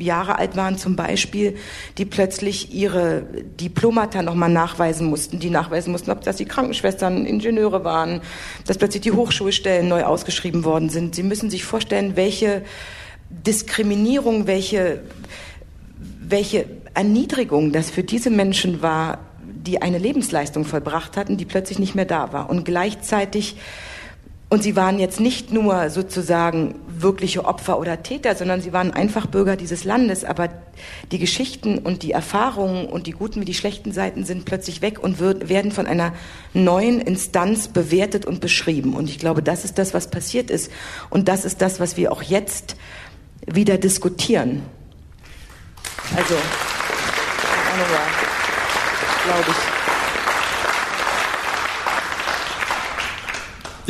Jahre alt waren zum Beispiel, die plötzlich ihre Diplomata nochmal nachweisen mussten, die nachweisen mussten, ob das die Krankenschwestern, Ingenieure waren, dass plötzlich die Hochschulstellen neu ausgeschrieben worden sind. Sie müssen sich vorstellen, welche Diskriminierung, welche, welche Erniedrigung das für diese Menschen war, die eine Lebensleistung vollbracht hatten, die plötzlich nicht mehr da war. Und gleichzeitig und sie waren jetzt nicht nur sozusagen wirkliche Opfer oder Täter, sondern sie waren einfach Bürger dieses Landes. Aber die Geschichten und die Erfahrungen und die guten wie die schlechten Seiten sind plötzlich weg und wird, werden von einer neuen Instanz bewertet und beschrieben. Und ich glaube, das ist das, was passiert ist. Und das ist das, was wir auch jetzt wieder diskutieren. Also, glaube ich.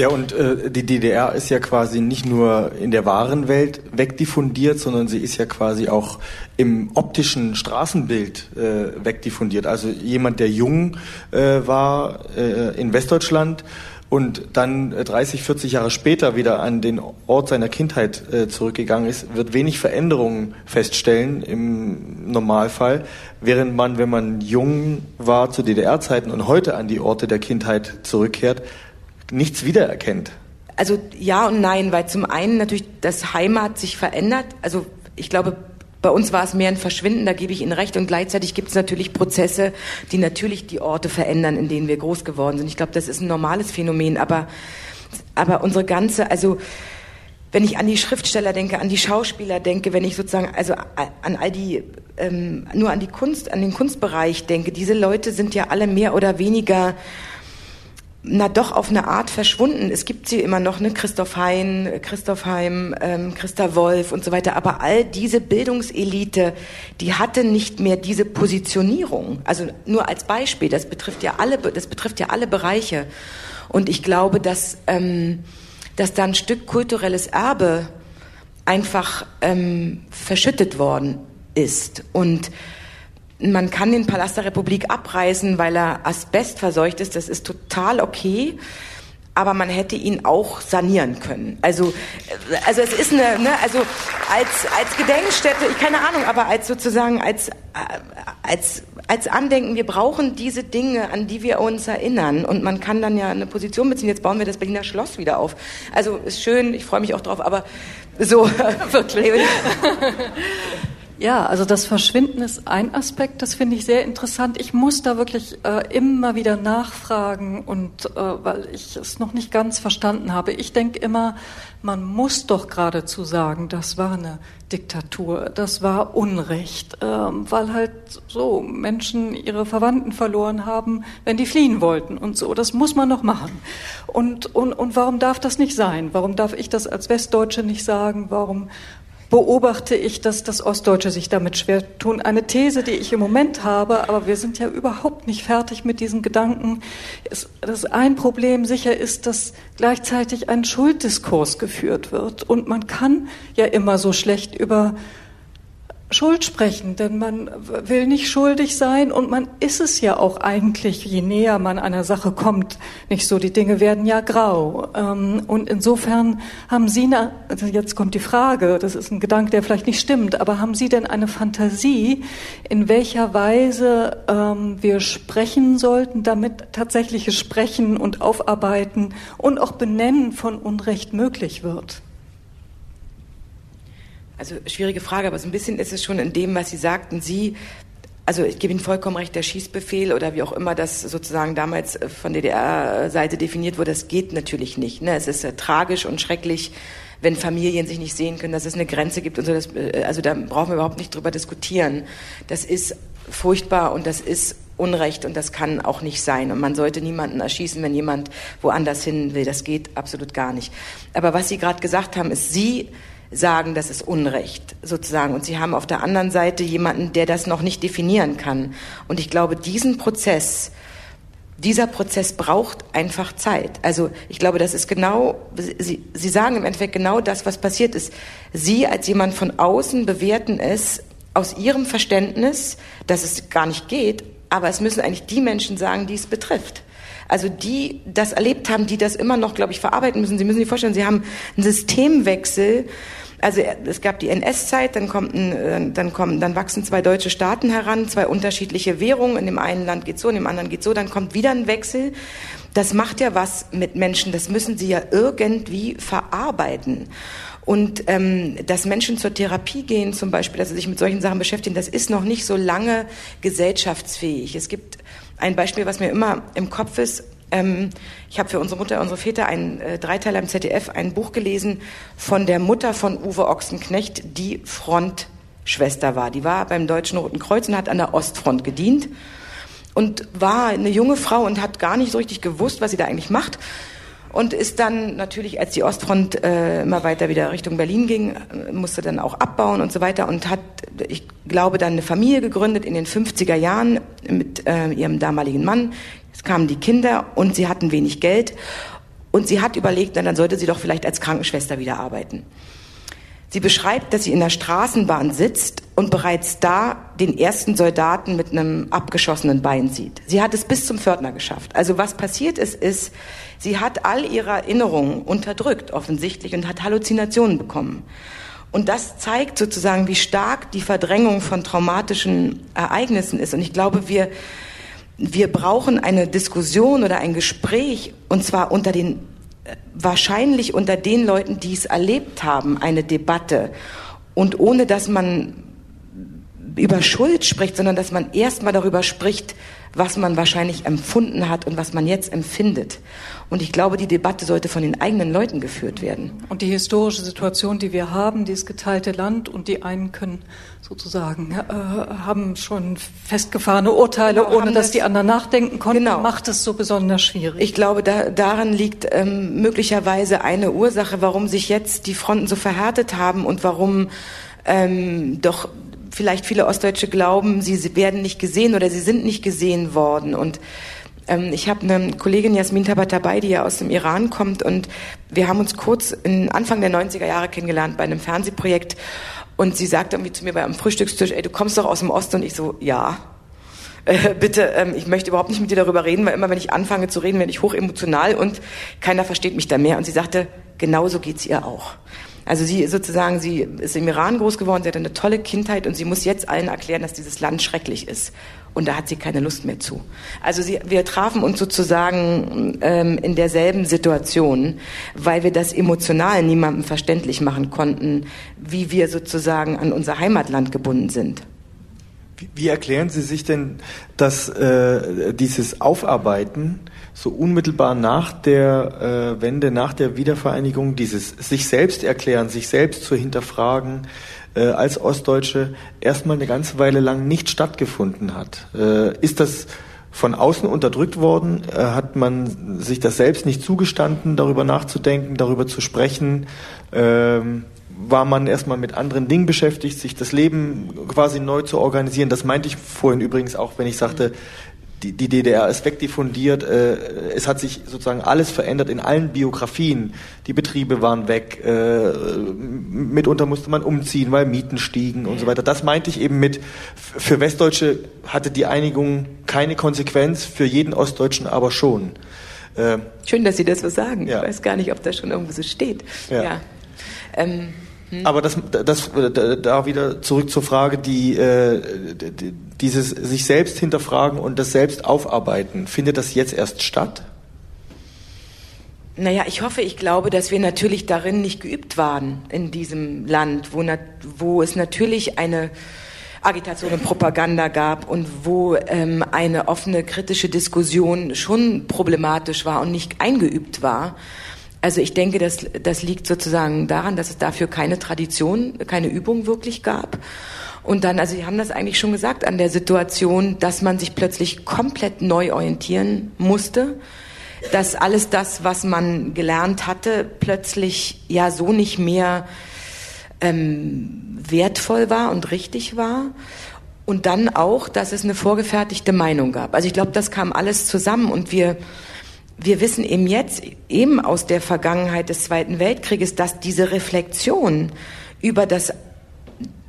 Ja, und äh, die DDR ist ja quasi nicht nur in der wahren Welt wegdiffundiert, sondern sie ist ja quasi auch im optischen Straßenbild äh, wegdiffundiert. Also jemand, der jung äh, war äh, in Westdeutschland und dann 30, 40 Jahre später wieder an den Ort seiner Kindheit zurückgegangen ist, wird wenig Veränderungen feststellen im Normalfall, während man, wenn man jung war zu DDR-Zeiten und heute an die Orte der Kindheit zurückkehrt, nichts wiedererkennt. Also ja und nein, weil zum einen natürlich das Heimat sich verändert. Also ich glaube, bei uns war es mehr ein Verschwinden, da gebe ich Ihnen recht. Und gleichzeitig gibt es natürlich Prozesse, die natürlich die Orte verändern, in denen wir groß geworden sind. Ich glaube, das ist ein normales Phänomen. Aber, aber unsere ganze, also wenn ich an die Schriftsteller denke, an die Schauspieler denke, wenn ich sozusagen also an all die ähm, nur an die Kunst, an den Kunstbereich denke, diese Leute sind ja alle mehr oder weniger na doch auf eine Art verschwunden. Es gibt sie immer noch, ne? Christoph Hein, Christoph Heim, ähm, Christa Wolf und so weiter. Aber all diese Bildungselite, die hatte nicht mehr diese Positionierung. Also nur als Beispiel, das betrifft ja alle, das betrifft ja alle Bereiche. Und ich glaube, dass, ähm, dass da ein Stück kulturelles Erbe einfach ähm, verschüttet worden ist. Und man kann den Palast der Republik abreißen, weil er asbestverseucht ist. Das ist total okay. Aber man hätte ihn auch sanieren können. Also, äh, also es ist eine, ne, also als, als Gedenkstätte, ich keine Ahnung, aber als sozusagen als, äh, als, als Andenken, wir brauchen diese Dinge, an die wir uns erinnern. Und man kann dann ja eine Position beziehen. Jetzt bauen wir das Berliner Schloss wieder auf. Also ist schön, ich freue mich auch drauf, aber so wirklich. Ja, also das Verschwinden ist ein Aspekt, das finde ich sehr interessant. Ich muss da wirklich äh, immer wieder nachfragen und äh, weil ich es noch nicht ganz verstanden habe. Ich denke immer, man muss doch geradezu sagen, das war eine Diktatur, das war Unrecht, äh, weil halt so Menschen ihre Verwandten verloren haben, wenn die fliehen wollten und so. Das muss man noch machen. Und, und, und warum darf das nicht sein? Warum darf ich das als Westdeutsche nicht sagen? Warum beobachte ich, dass das Ostdeutsche sich damit schwer tun. Eine These, die ich im Moment habe, aber wir sind ja überhaupt nicht fertig mit diesen Gedanken. Ist, dass ein Problem sicher ist, dass gleichzeitig ein Schulddiskurs geführt wird. Und man kann ja immer so schlecht über Schuld sprechen, denn man will nicht schuldig sein und man ist es ja auch eigentlich, je näher man einer Sache kommt, nicht so. Die Dinge werden ja grau. Ähm, und insofern haben Sie, also jetzt kommt die Frage, das ist ein Gedanke, der vielleicht nicht stimmt, aber haben Sie denn eine Fantasie, in welcher Weise ähm, wir sprechen sollten, damit tatsächliches Sprechen und Aufarbeiten und auch Benennen von Unrecht möglich wird? Also schwierige Frage, aber so ein bisschen ist es schon in dem, was Sie sagten. Sie, also ich gebe Ihnen vollkommen recht, der Schießbefehl oder wie auch immer das sozusagen damals von DDR-Seite definiert wurde, das geht natürlich nicht. Ne? Es ist äh, tragisch und schrecklich, wenn Familien sich nicht sehen können, dass es eine Grenze gibt und so. Das, äh, also da brauchen wir überhaupt nicht drüber diskutieren. Das ist furchtbar und das ist Unrecht und das kann auch nicht sein. Und man sollte niemanden erschießen, wenn jemand woanders hin will. Das geht absolut gar nicht. Aber was Sie gerade gesagt haben, ist, Sie sagen, das ist Unrecht sozusagen. Und sie haben auf der anderen Seite jemanden, der das noch nicht definieren kann. Und ich glaube, diesen Prozess, dieser Prozess braucht einfach Zeit. Also ich glaube, das ist genau, Sie, Sie sagen im Endeffekt genau das, was passiert ist. Sie als jemand von außen bewerten es aus Ihrem Verständnis, dass es gar nicht geht, aber es müssen eigentlich die Menschen sagen, die es betrifft. Also die das erlebt haben, die das immer noch, glaube ich, verarbeiten müssen. Sie müssen sich vorstellen, Sie haben einen Systemwechsel also es gab die NS-Zeit, dann kommt ein, äh, dann kommen, dann wachsen zwei deutsche Staaten heran, zwei unterschiedliche Währungen. In dem einen Land geht so, in dem anderen geht so. Dann kommt wieder ein Wechsel. Das macht ja was mit Menschen. Das müssen sie ja irgendwie verarbeiten. Und ähm, dass Menschen zur Therapie gehen, zum Beispiel, dass sie sich mit solchen Sachen beschäftigen, das ist noch nicht so lange gesellschaftsfähig. Es gibt ein Beispiel, was mir immer im Kopf ist. Ähm, ich habe für unsere Mutter, unsere Väter einen äh, Dreiteiler im ZDF, ein Buch gelesen von der Mutter von Uwe Ochsenknecht, die Frontschwester war. Die war beim Deutschen Roten Kreuz und hat an der Ostfront gedient und war eine junge Frau und hat gar nicht so richtig gewusst, was sie da eigentlich macht. Und ist dann natürlich, als die Ostfront äh, immer weiter wieder Richtung Berlin ging, äh, musste dann auch abbauen und so weiter und hat, ich glaube, dann eine Familie gegründet in den 50er Jahren mit äh, ihrem damaligen Mann. Es kamen die Kinder und sie hatten wenig Geld. Und sie hat überlegt, dann sollte sie doch vielleicht als Krankenschwester wieder arbeiten. Sie beschreibt, dass sie in der Straßenbahn sitzt und bereits da den ersten Soldaten mit einem abgeschossenen Bein sieht. Sie hat es bis zum Pförtner geschafft. Also was passiert ist, ist, sie hat all ihre Erinnerungen unterdrückt offensichtlich und hat Halluzinationen bekommen. Und das zeigt sozusagen, wie stark die Verdrängung von traumatischen Ereignissen ist. Und ich glaube, wir, wir brauchen eine Diskussion oder ein Gespräch, und zwar unter den wahrscheinlich unter den Leuten, die es erlebt haben, eine Debatte. Und ohne dass man über Schuld spricht, sondern dass man erstmal darüber spricht, was man wahrscheinlich empfunden hat und was man jetzt empfindet. Und ich glaube, die Debatte sollte von den eigenen Leuten geführt werden. Und die historische Situation, die wir haben, dieses geteilte Land und die einen können sozusagen, äh, haben schon festgefahrene Urteile, genau, ohne dass das, die anderen nachdenken konnten, genau. macht es so besonders schwierig. Ich glaube, da, daran liegt ähm, möglicherweise eine Ursache, warum sich jetzt die Fronten so verhärtet haben und warum ähm, doch vielleicht viele Ostdeutsche glauben, sie werden nicht gesehen oder sie sind nicht gesehen worden. Und ähm, ich habe eine Kollegin Jasmin Tabatabai, die ja aus dem Iran kommt und wir haben uns kurz in Anfang der 90er Jahre kennengelernt bei einem Fernsehprojekt und sie sagte irgendwie zu mir bei einem Frühstückstisch, ey, du kommst doch aus dem Osten und ich so, ja. Äh, bitte, ähm, ich möchte überhaupt nicht mit dir darüber reden, weil immer wenn ich anfange zu reden, werde ich hochemotional und keiner versteht mich da mehr. Und sie sagte, genauso geht's ihr auch. Also sie sozusagen, sie ist im Iran groß geworden, sie hatte eine tolle Kindheit und sie muss jetzt allen erklären, dass dieses Land schrecklich ist. Und da hat sie keine Lust mehr zu. Also sie, wir trafen uns sozusagen ähm, in derselben Situation, weil wir das emotional niemandem verständlich machen konnten, wie wir sozusagen an unser Heimatland gebunden sind. Wie erklären Sie sich denn, dass äh, dieses Aufarbeiten so unmittelbar nach der äh, Wende, nach der Wiedervereinigung, dieses sich selbst erklären, sich selbst zu hinterfragen, äh, als Ostdeutsche erstmal eine ganze Weile lang nicht stattgefunden hat? Äh, ist das von außen unterdrückt worden? Äh, hat man sich das selbst nicht zugestanden, darüber nachzudenken, darüber zu sprechen? Ähm, war man erstmal mit anderen Dingen beschäftigt, sich das Leben quasi neu zu organisieren. Das meinte ich vorhin übrigens auch, wenn ich sagte, die, die DDR ist wegdiffundiert. Äh, es hat sich sozusagen alles verändert in allen Biografien. Die Betriebe waren weg. Äh, mitunter musste man umziehen, weil Mieten stiegen und so weiter. Das meinte ich eben mit, für Westdeutsche hatte die Einigung keine Konsequenz, für jeden Ostdeutschen aber schon. Äh, Schön, dass Sie das so sagen. Ja. Ich weiß gar nicht, ob das schon irgendwo so steht. Ja. ja. Ähm, hm. Aber das, das, da wieder zurück zur Frage, die, äh, dieses sich selbst hinterfragen und das selbst aufarbeiten, findet das jetzt erst statt? Naja, ich hoffe, ich glaube, dass wir natürlich darin nicht geübt waren in diesem Land, wo, wo es natürlich eine Agitation und Propaganda gab und wo ähm, eine offene kritische Diskussion schon problematisch war und nicht eingeübt war. Also ich denke, das, das liegt sozusagen daran, dass es dafür keine Tradition, keine Übung wirklich gab. Und dann, also Sie haben das eigentlich schon gesagt, an der Situation, dass man sich plötzlich komplett neu orientieren musste, dass alles das, was man gelernt hatte, plötzlich ja so nicht mehr ähm, wertvoll war und richtig war. Und dann auch, dass es eine vorgefertigte Meinung gab. Also ich glaube, das kam alles zusammen und wir wir wissen eben jetzt, eben aus der Vergangenheit des Zweiten Weltkrieges, dass diese Reflexion über das,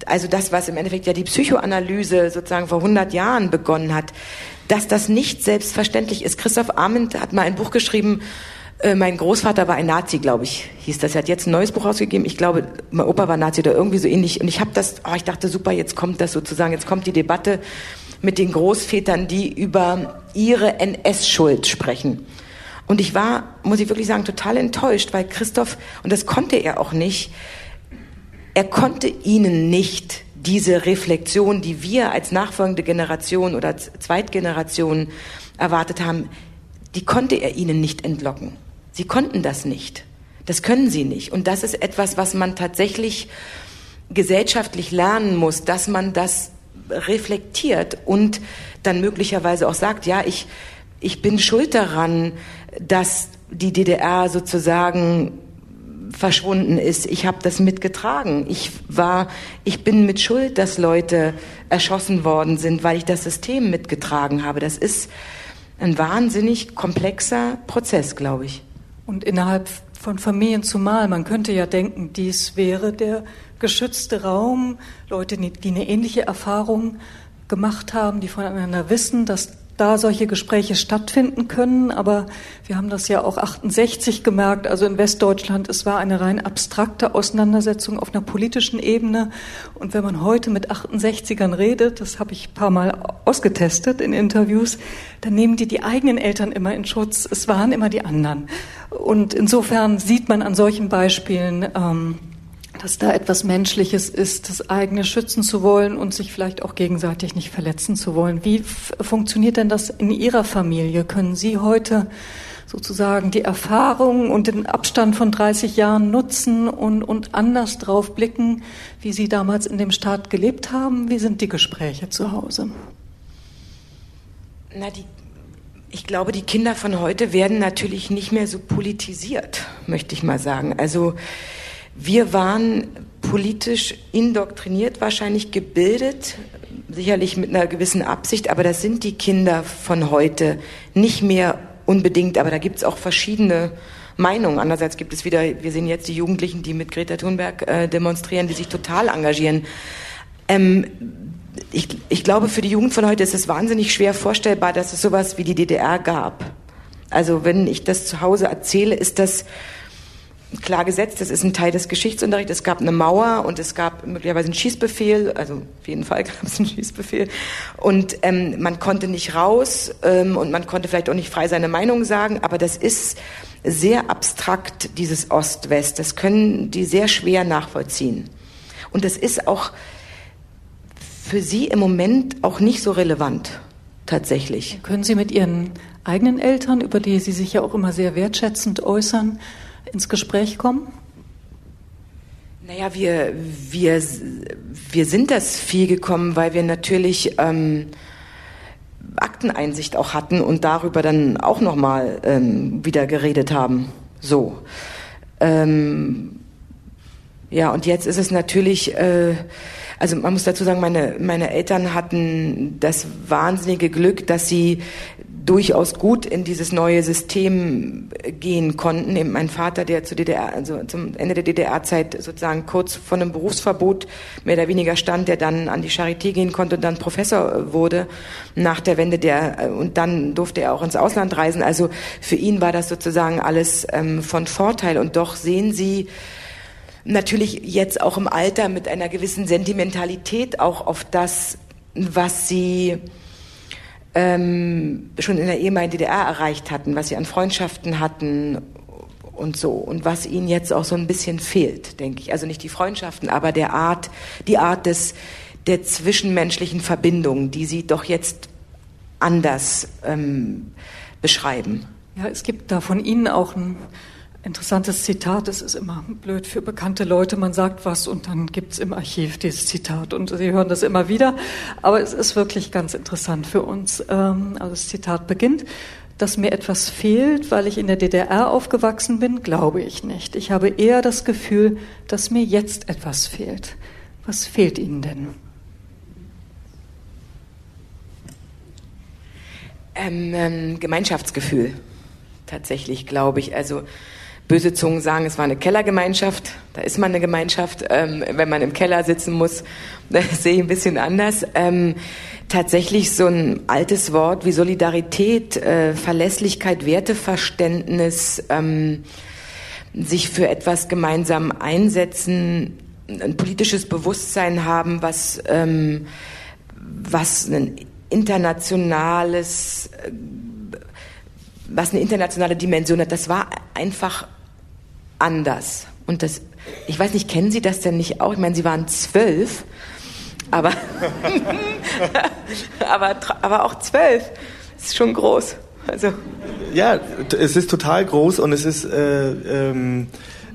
also das, was im Endeffekt ja die Psychoanalyse sozusagen vor 100 Jahren begonnen hat, dass das nicht selbstverständlich ist. Christoph Arment hat mal ein Buch geschrieben, äh, mein Großvater war ein Nazi, glaube ich, hieß das. Er hat jetzt ein neues Buch rausgegeben. Ich glaube, mein Opa war Nazi oder irgendwie so ähnlich. Und ich habe das, oh, ich dachte, super, jetzt kommt das sozusagen, jetzt kommt die Debatte mit den Großvätern, die über ihre NS-Schuld sprechen. Und ich war, muss ich wirklich sagen, total enttäuscht, weil Christoph, und das konnte er auch nicht, er konnte ihnen nicht diese Reflexion, die wir als nachfolgende Generation oder Zweitgeneration erwartet haben, die konnte er ihnen nicht entlocken. Sie konnten das nicht. Das können sie nicht. Und das ist etwas, was man tatsächlich gesellschaftlich lernen muss, dass man das reflektiert und dann möglicherweise auch sagt, ja, ich, ich bin schuld daran, dass die DDR sozusagen verschwunden ist. Ich habe das mitgetragen. Ich war, ich bin mit Schuld, dass Leute erschossen worden sind, weil ich das System mitgetragen habe. Das ist ein wahnsinnig komplexer Prozess, glaube ich. Und innerhalb von Familien zumal. Man könnte ja denken, dies wäre der geschützte Raum, Leute, die eine ähnliche Erfahrung gemacht haben, die voneinander wissen, dass da solche Gespräche stattfinden können. Aber wir haben das ja auch 68 gemerkt, also in Westdeutschland, es war eine rein abstrakte Auseinandersetzung auf einer politischen Ebene. Und wenn man heute mit 68ern redet, das habe ich ein paar Mal ausgetestet in Interviews, dann nehmen die die eigenen Eltern immer in Schutz. Es waren immer die anderen. Und insofern sieht man an solchen Beispielen, ähm, dass da etwas Menschliches ist, das eigene schützen zu wollen und sich vielleicht auch gegenseitig nicht verletzen zu wollen. Wie funktioniert denn das in Ihrer Familie? Können Sie heute sozusagen die Erfahrung und den Abstand von 30 Jahren nutzen und, und anders drauf blicken, wie Sie damals in dem Staat gelebt haben? Wie sind die Gespräche zu Hause? Na, die, ich glaube, die Kinder von heute werden natürlich nicht mehr so politisiert, möchte ich mal sagen. Also wir waren politisch indoktriniert, wahrscheinlich gebildet, sicherlich mit einer gewissen Absicht, aber das sind die Kinder von heute nicht mehr unbedingt, aber da gibt es auch verschiedene Meinungen. Andererseits gibt es wieder, wir sehen jetzt die Jugendlichen, die mit Greta Thunberg äh, demonstrieren, die sich total engagieren. Ähm, ich, ich glaube, für die Jugend von heute ist es wahnsinnig schwer vorstellbar, dass es sowas wie die DDR gab. Also wenn ich das zu Hause erzähle, ist das klar gesetzt, das ist ein Teil des Geschichtsunterrichts. Es gab eine Mauer und es gab möglicherweise einen Schießbefehl, also auf jeden Fall gab es einen Schießbefehl. Und ähm, man konnte nicht raus ähm, und man konnte vielleicht auch nicht frei seine Meinung sagen, aber das ist sehr abstrakt, dieses Ost-West. Das können die sehr schwer nachvollziehen. Und das ist auch für sie im Moment auch nicht so relevant, tatsächlich. Können Sie mit Ihren eigenen Eltern, über die Sie sich ja auch immer sehr wertschätzend äußern, ins Gespräch kommen? Naja, wir, wir, wir sind das viel gekommen, weil wir natürlich ähm, Akteneinsicht auch hatten und darüber dann auch nochmal ähm, wieder geredet haben. So. Ähm, ja, und jetzt ist es natürlich, äh, also man muss dazu sagen, meine, meine Eltern hatten das wahnsinnige Glück, dass sie durchaus gut in dieses neue System gehen konnten. Eben mein Vater, der zu DDR, also zum Ende der DDR-Zeit sozusagen kurz vor einem Berufsverbot mehr oder weniger stand, der dann an die Charité gehen konnte und dann Professor wurde nach der Wende der und dann durfte er auch ins Ausland reisen. Also für ihn war das sozusagen alles ähm, von Vorteil und doch sehen Sie natürlich jetzt auch im Alter mit einer gewissen Sentimentalität auch auf das, was sie ähm, schon in der ehemaligen DDR erreicht hatten, was sie an Freundschaften hatten und so und was ihnen jetzt auch so ein bisschen fehlt, denke ich. Also nicht die Freundschaften, aber der Art, die Art des der zwischenmenschlichen Verbindung, die sie doch jetzt anders ähm, beschreiben. Ja, es gibt da von Ihnen auch ein Interessantes Zitat, es ist immer blöd für bekannte Leute, man sagt was und dann gibt's im Archiv dieses Zitat und Sie hören das immer wieder, aber es ist wirklich ganz interessant für uns. Ähm, also das Zitat beginnt, dass mir etwas fehlt, weil ich in der DDR aufgewachsen bin, glaube ich nicht. Ich habe eher das Gefühl, dass mir jetzt etwas fehlt. Was fehlt Ihnen denn? Ähm, ähm, Gemeinschaftsgefühl, tatsächlich, glaube ich. Also böse Zungen sagen, es war eine Kellergemeinschaft. Da ist man eine Gemeinschaft. Ähm, wenn man im Keller sitzen muss, das sehe ich ein bisschen anders. Ähm, tatsächlich so ein altes Wort wie Solidarität, äh, Verlässlichkeit, Werteverständnis, ähm, sich für etwas gemeinsam einsetzen, ein politisches Bewusstsein haben, was, ähm, was ein internationales äh, was eine internationale Dimension hat. Das war einfach anders. Und das, ich weiß nicht, kennen Sie das denn nicht auch? Ich meine, Sie waren zwölf, aber, aber, aber auch zwölf ist schon groß. Also. Ja, es ist total groß und es ist äh, ähm,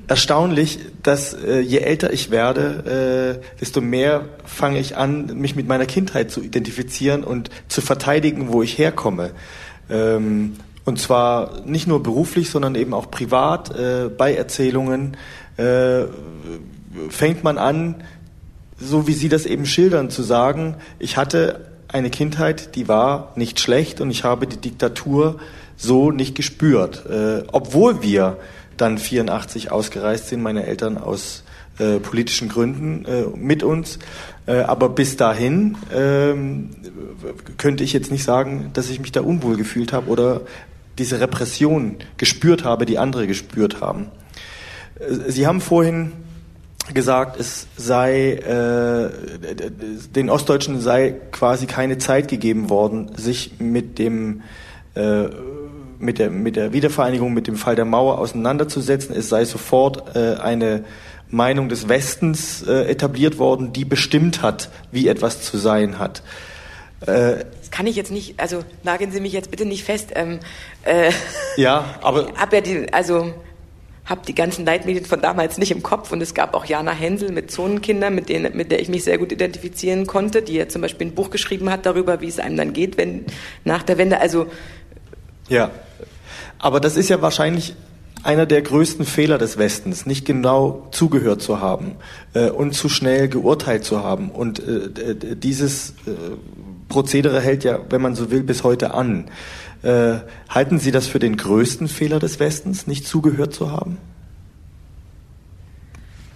erstaunlich, dass äh, je älter ich werde, äh, desto mehr fange ich an, mich mit meiner Kindheit zu identifizieren und zu verteidigen, wo ich herkomme. Ähm, und zwar nicht nur beruflich, sondern eben auch privat. Äh, bei Erzählungen äh, fängt man an, so wie Sie das eben schildern, zu sagen, ich hatte eine Kindheit, die war nicht schlecht und ich habe die Diktatur so nicht gespürt. Äh, obwohl wir dann 84 ausgereist sind, meine Eltern aus äh, politischen Gründen äh, mit uns. Äh, aber bis dahin ähm, könnte ich jetzt nicht sagen, dass ich mich da unwohl gefühlt habe oder diese Repression gespürt habe, die andere gespürt haben. Äh, Sie haben vorhin gesagt, es sei äh, den Ostdeutschen sei quasi keine Zeit gegeben worden, sich mit dem äh, mit der mit der Wiedervereinigung, mit dem Fall der Mauer auseinanderzusetzen. Es sei sofort äh, eine Meinung des Westens äh, etabliert worden, die bestimmt hat, wie etwas zu sein hat. Äh, das kann ich jetzt nicht, also nageln Sie mich jetzt bitte nicht fest. Ähm, äh, ja, aber. Hab ja die, also habe die ganzen Leitmedien von damals nicht im Kopf und es gab auch Jana Hensel mit Zonenkindern, mit, denen, mit der ich mich sehr gut identifizieren konnte, die ja zum Beispiel ein Buch geschrieben hat darüber, wie es einem dann geht, wenn nach der Wende. Also ja, aber das ist ja wahrscheinlich einer der größten Fehler des Westens, nicht genau zugehört zu haben äh, und zu schnell geurteilt zu haben. Und äh, dieses äh, Prozedere hält ja, wenn man so will, bis heute an. Äh, halten Sie das für den größten Fehler des Westens, nicht zugehört zu haben?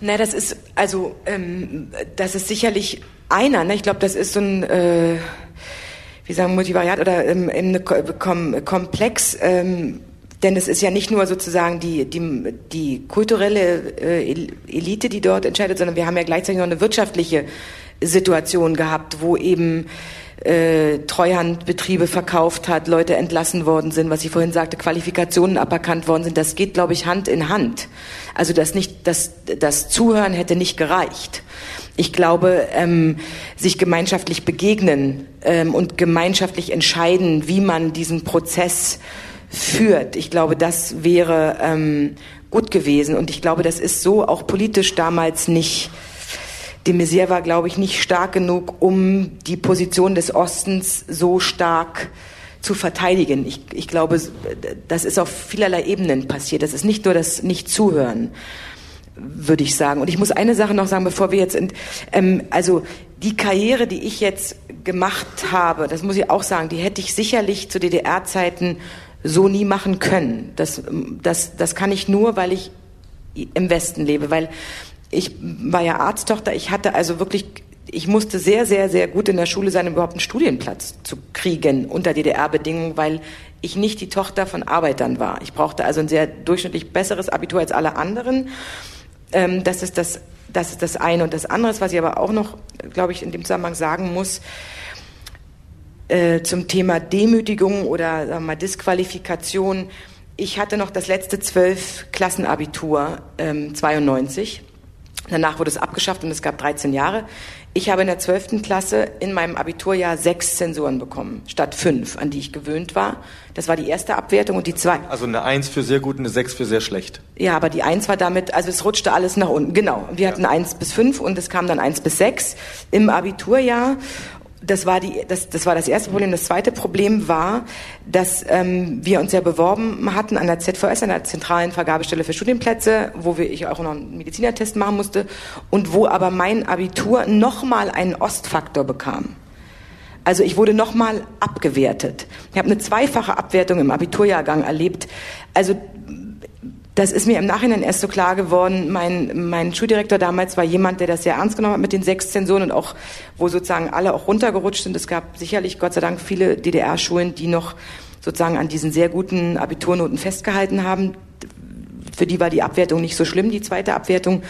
Na, das ist also ähm, das ist sicherlich einer. Ne? Ich glaube, das ist so ein äh, wie sagen Multivariat oder ähm, eine Kom Komplex. Ähm, denn es ist ja nicht nur sozusagen die, die, die kulturelle äh, Elite, die dort entscheidet, sondern wir haben ja gleichzeitig noch eine wirtschaftliche Situation gehabt, wo eben äh, Treuhandbetriebe verkauft hat, Leute entlassen worden sind, was ich vorhin sagte, Qualifikationen aberkannt worden sind. Das geht, glaube ich, Hand in Hand. Also das nicht, das, das Zuhören hätte nicht gereicht. Ich glaube, ähm, sich gemeinschaftlich begegnen ähm, und gemeinschaftlich entscheiden, wie man diesen Prozess führt. Ich glaube, das wäre ähm, gut gewesen. Und ich glaube, das ist so auch politisch damals nicht de Maizière war, glaube ich, nicht stark genug, um die Position des Ostens so stark zu verteidigen. Ich, ich glaube, das ist auf vielerlei Ebenen passiert. Das ist nicht nur das Nicht-Zuhören, würde ich sagen. Und ich muss eine Sache noch sagen, bevor wir jetzt, in, ähm, also die Karriere, die ich jetzt gemacht habe, das muss ich auch sagen, die hätte ich sicherlich zu DDR-Zeiten so nie machen können. Das, das, das kann ich nur, weil ich im Westen lebe, weil ich war ja Arzttochter, ich hatte also wirklich, ich musste sehr, sehr, sehr gut in der Schule sein, um überhaupt einen Studienplatz zu kriegen unter DDR-Bedingungen, weil ich nicht die Tochter von Arbeitern war. Ich brauchte also ein sehr durchschnittlich besseres Abitur als alle anderen. Ähm, das ist das, das ist das eine. Und das andere, was ich aber auch noch, glaube ich, in dem Zusammenhang sagen muss, äh, zum Thema Demütigung oder sagen wir mal Disqualifikation. Ich hatte noch das letzte zwölf Klassenabitur ähm, 92 Danach wurde es abgeschafft und es gab 13 Jahre. Ich habe in der 12. Klasse in meinem Abiturjahr sechs Zensuren bekommen, statt fünf, an die ich gewöhnt war. Das war die erste Abwertung und die zweite. Also eine Eins für sehr gut und eine Sechs für sehr schlecht. Ja, aber die Eins war damit, also es rutschte alles nach unten. Genau. Wir hatten Eins bis fünf und es kam dann Eins bis sechs im Abiturjahr das war, die, das, das war das erste Problem. Das zweite Problem war, dass ähm, wir uns ja beworben hatten an der ZVS, an der zentralen Vergabestelle für Studienplätze, wo wir, ich auch noch einen Medizinertest machen musste und wo aber mein Abitur nochmal einen Ostfaktor bekam. Also ich wurde nochmal abgewertet. Ich habe eine zweifache Abwertung im Abiturjahrgang erlebt. Also das ist mir im Nachhinein erst so klar geworden. Mein, mein Schuldirektor damals war jemand, der das sehr ernst genommen hat mit den sechs Zensuren und auch, wo sozusagen alle auch runtergerutscht sind. Es gab sicherlich, Gott sei Dank, viele DDR-Schulen, die noch sozusagen an diesen sehr guten Abiturnoten festgehalten haben. Für die war die Abwertung nicht so schlimm, die zweite Abwertung.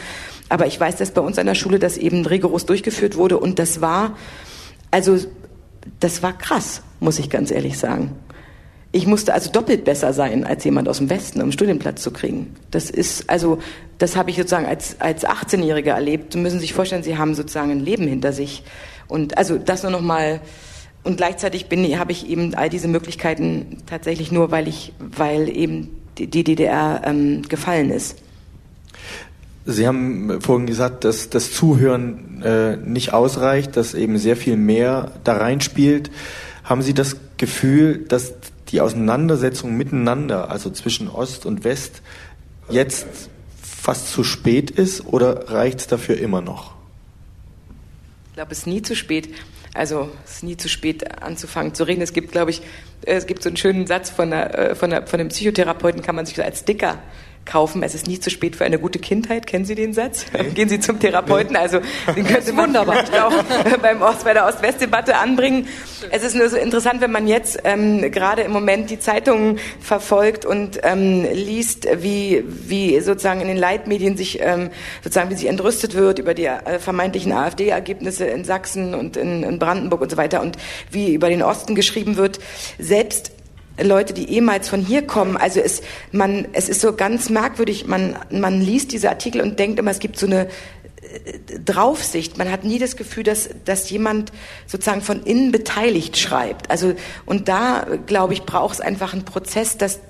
Aber ich weiß, dass bei uns an der Schule das eben rigoros durchgeführt wurde und das war, also, das war krass, muss ich ganz ehrlich sagen. Ich musste also doppelt besser sein als jemand aus dem Westen, um einen Studienplatz zu kriegen. Das ist, also, das habe ich sozusagen als, als 18-Jährige erlebt. Sie müssen sich vorstellen, Sie haben sozusagen ein Leben hinter sich. Und also das nur noch mal, und gleichzeitig bin, habe ich eben all diese Möglichkeiten tatsächlich nur, weil ich, weil eben die, die DDR ähm, gefallen ist. Sie haben vorhin gesagt, dass das Zuhören äh, nicht ausreicht, dass eben sehr viel mehr da reinspielt. Haben Sie das Gefühl, dass die Auseinandersetzung miteinander, also zwischen Ost und West, jetzt fast zu spät ist oder reicht es dafür immer noch? Ich glaube, es ist nie zu spät. Also es ist nie zu spät anzufangen zu reden. Es gibt, glaube ich, es gibt so einen schönen Satz von, der, äh, von, der, von einem Psychotherapeuten, kann man sich als Dicker kaufen. Es ist nie zu spät für eine gute Kindheit. Kennen Sie den Satz? Gehen Sie zum Therapeuten. Also den könnte man vielleicht auch beim Ost, bei der Ost-West-Debatte anbringen. Es ist nur so interessant, wenn man jetzt ähm, gerade im Moment die Zeitungen verfolgt und ähm, liest, wie, wie sozusagen in den Leitmedien sich ähm, sozusagen wie sich entrüstet wird über die äh, vermeintlichen AfD-Ergebnisse in Sachsen und in, in Brandenburg und so weiter und wie über den Osten geschrieben wird. Selbst Leute, die ehemals von hier kommen. Also es, man, es ist so ganz merkwürdig. Man, man liest diese Artikel und denkt immer, es gibt so eine äh, Draufsicht. Man hat nie das Gefühl, dass, dass jemand sozusagen von innen beteiligt schreibt. Also, und da, glaube ich, braucht es einfach einen Prozess, dass,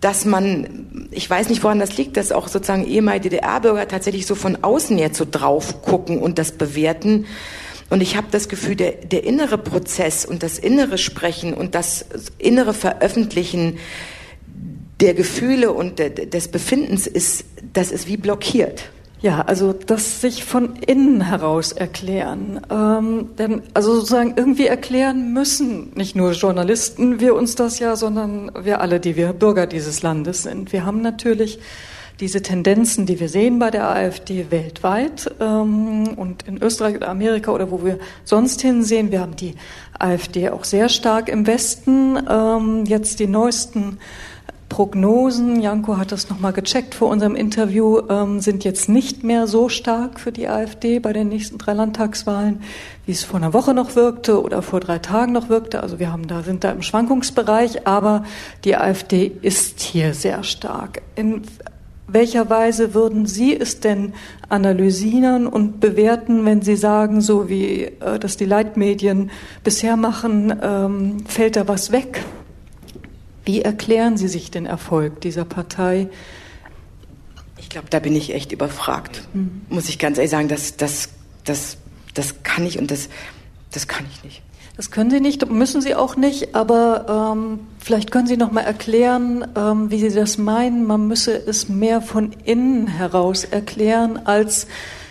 dass man, ich weiß nicht, woran das liegt, dass auch sozusagen ehemalige DDR-Bürger tatsächlich so von außen jetzt so drauf gucken und das bewerten. Und ich habe das Gefühl, der, der innere Prozess und das innere Sprechen und das innere Veröffentlichen der Gefühle und de, des Befindens ist, das ist wie blockiert. Ja, also das sich von innen heraus erklären. Ähm, denn also sozusagen irgendwie erklären müssen nicht nur Journalisten wir uns das ja, sondern wir alle, die wir Bürger dieses Landes sind. Wir haben natürlich diese Tendenzen, die wir sehen bei der AfD weltweit ähm, und in Österreich oder Amerika oder wo wir sonst hinsehen. Wir haben die AfD auch sehr stark im Westen. Ähm, jetzt die neuesten Prognosen, Janko hat das nochmal gecheckt vor unserem Interview, ähm, sind jetzt nicht mehr so stark für die AfD bei den nächsten drei Landtagswahlen, wie es vor einer Woche noch wirkte oder vor drei Tagen noch wirkte. Also wir haben da, sind da im Schwankungsbereich, aber die AfD ist hier sehr stark. In welcher Weise würden Sie es denn analysieren und bewerten, wenn Sie sagen, so wie äh, das die Leitmedien bisher machen, ähm, fällt da was weg? Wie erklären Sie sich den Erfolg dieser Partei? Ich glaube, da bin ich echt überfragt, mhm. muss ich ganz ehrlich sagen. Das, das, das, das kann ich und das, das kann ich nicht. Das können Sie nicht, müssen Sie auch nicht, aber ähm, vielleicht können Sie noch mal erklären, ähm, wie Sie das meinen. Man müsse es mehr von innen heraus erklären, als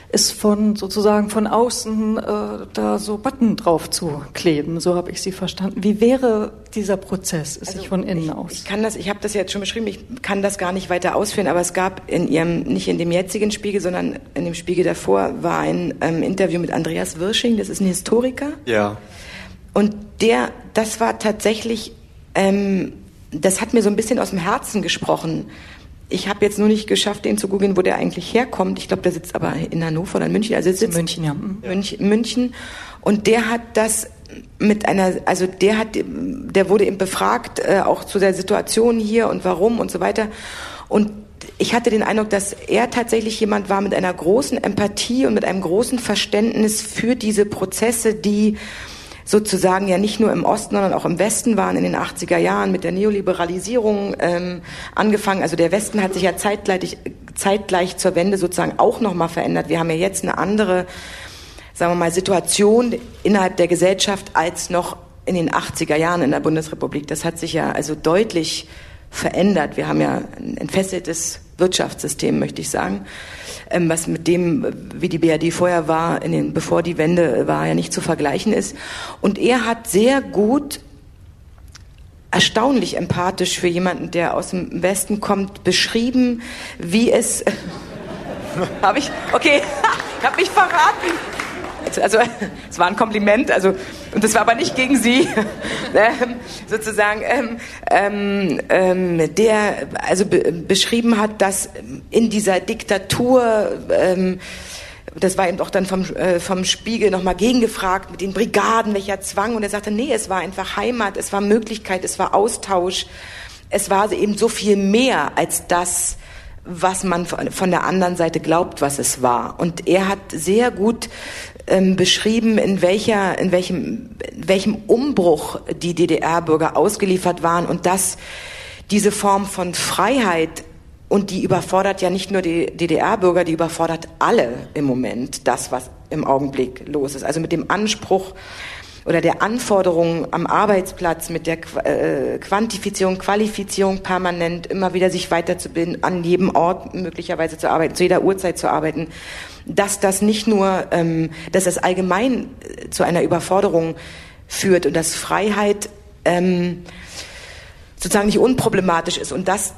es von sozusagen von außen äh, da so Button drauf zu kleben. So habe ich Sie verstanden. Wie wäre dieser Prozess, es also sich von innen ich, aus? Ich kann das, ich habe das jetzt schon beschrieben. Ich kann das gar nicht weiter ausführen, aber es gab in Ihrem, nicht in dem jetzigen Spiegel, sondern in dem Spiegel davor war ein ähm, Interview mit Andreas Wirsching. Das ist ein Historiker. Ja. Und der, das war tatsächlich, ähm, das hat mir so ein bisschen aus dem Herzen gesprochen. Ich habe jetzt nur nicht geschafft, den zu googeln, wo der eigentlich herkommt. Ich glaube, der sitzt aber in Hannover oder in München. Also sitzt in München, ja. München, München. Und der hat das mit einer, also der hat, der wurde eben befragt, äh, auch zu der Situation hier und warum und so weiter. Und ich hatte den Eindruck, dass er tatsächlich jemand war mit einer großen Empathie und mit einem großen Verständnis für diese Prozesse, die sozusagen ja nicht nur im Osten, sondern auch im Westen waren in den 80er Jahren mit der Neoliberalisierung ähm, angefangen. Also der Westen hat sich ja zeitgleich, zeitgleich zur Wende sozusagen auch nochmal verändert. Wir haben ja jetzt eine andere, sagen wir mal, Situation innerhalb der Gesellschaft als noch in den 80er Jahren in der Bundesrepublik. Das hat sich ja also deutlich verändert. Wir haben ja ein entfesseltes Wirtschaftssystem, möchte ich sagen ähm, was mit dem, wie die BRD vorher war, in den, bevor die Wende war, ja nicht zu vergleichen ist. Und er hat sehr gut erstaunlich empathisch für jemanden, der aus dem Westen kommt, beschrieben, wie es. habe ich? Okay, ich habe mich verraten. Also es war ein Kompliment, also und das war aber nicht gegen Sie, ähm, sozusagen, ähm, ähm, ähm, der also be beschrieben hat, dass in dieser Diktatur ähm, das war eben auch dann vom, äh, vom Spiegel nochmal gegengefragt mit den Brigaden, welcher Zwang. Und er sagte, nee, es war einfach Heimat, es war Möglichkeit, es war Austausch. Es war eben so viel mehr als das, was man von der anderen Seite glaubt, was es war. Und er hat sehr gut ähm, beschrieben, in welcher, in welchem, in welchem Umbruch die DDR-Bürger ausgeliefert waren und dass diese Form von Freiheit und die überfordert ja nicht nur die DDR-Bürger, die überfordert alle im Moment, das, was im Augenblick los ist. Also mit dem Anspruch, oder der Anforderungen am Arbeitsplatz mit der äh, Quantifizierung, Qualifizierung permanent, immer wieder sich weiterzubilden, an jedem Ort möglicherweise zu arbeiten, zu jeder Uhrzeit zu arbeiten, dass das nicht nur, ähm, dass das allgemein äh, zu einer Überforderung führt und dass Freiheit ähm, sozusagen nicht unproblematisch ist und dass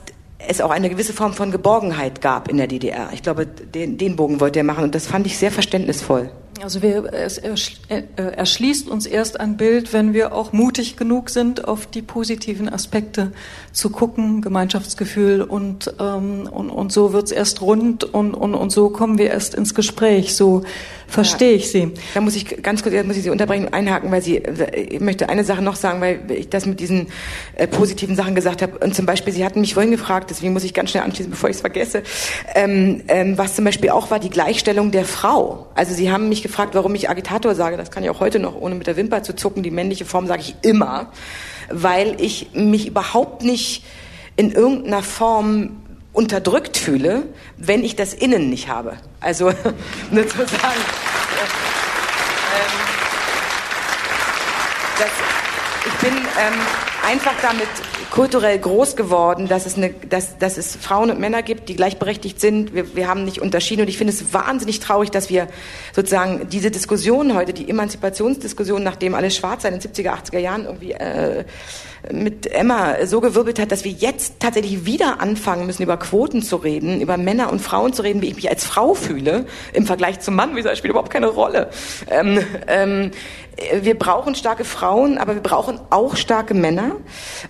es auch eine gewisse Form von Geborgenheit gab in der DDR. Ich glaube, den, den Bogen wollte er machen und das fand ich sehr verständnisvoll. Also wir, es äh, erschließt uns erst ein Bild, wenn wir auch mutig genug sind, auf die positiven Aspekte zu gucken, Gemeinschaftsgefühl und, ähm, und, und so wird's erst rund und, und, und so kommen wir erst ins Gespräch. So verstehe ja. ich Sie. Da muss ich ganz kurz, muss ich Sie unterbrechen, einhaken, weil Sie, ich möchte eine Sache noch sagen, weil ich das mit diesen äh, positiven Sachen gesagt habe. Und zum Beispiel, Sie hatten mich vorhin gefragt, deswegen muss ich ganz schnell anschließen, bevor ich es vergesse, ähm, ähm, was zum Beispiel auch war die Gleichstellung der Frau. Also Sie haben mich gefragt, warum ich Agitator sage. Das kann ich auch heute noch, ohne mit der Wimper zu zucken. Die männliche Form sage ich immer, weil ich mich überhaupt nicht in irgendeiner Form unterdrückt fühle, wenn ich das Innen nicht habe. Also nur zu sagen, ähm, das, ich bin ähm, einfach damit kulturell groß geworden, dass es, eine, dass, dass es Frauen und Männer gibt, die gleichberechtigt sind. Wir, wir haben nicht unterschieden. Und ich finde es wahnsinnig traurig, dass wir sozusagen diese Diskussion heute, die Emanzipationsdiskussion, nachdem alles schwarz in den 70er, 80er Jahren irgendwie äh, mit Emma so gewirbelt hat, dass wir jetzt tatsächlich wieder anfangen müssen, über Quoten zu reden, über Männer und Frauen zu reden, wie ich mich als Frau fühle, im Vergleich zum Mann, wie gesagt, spielt überhaupt keine Rolle. Ähm, ähm, wir brauchen starke Frauen, aber wir brauchen auch starke Männer.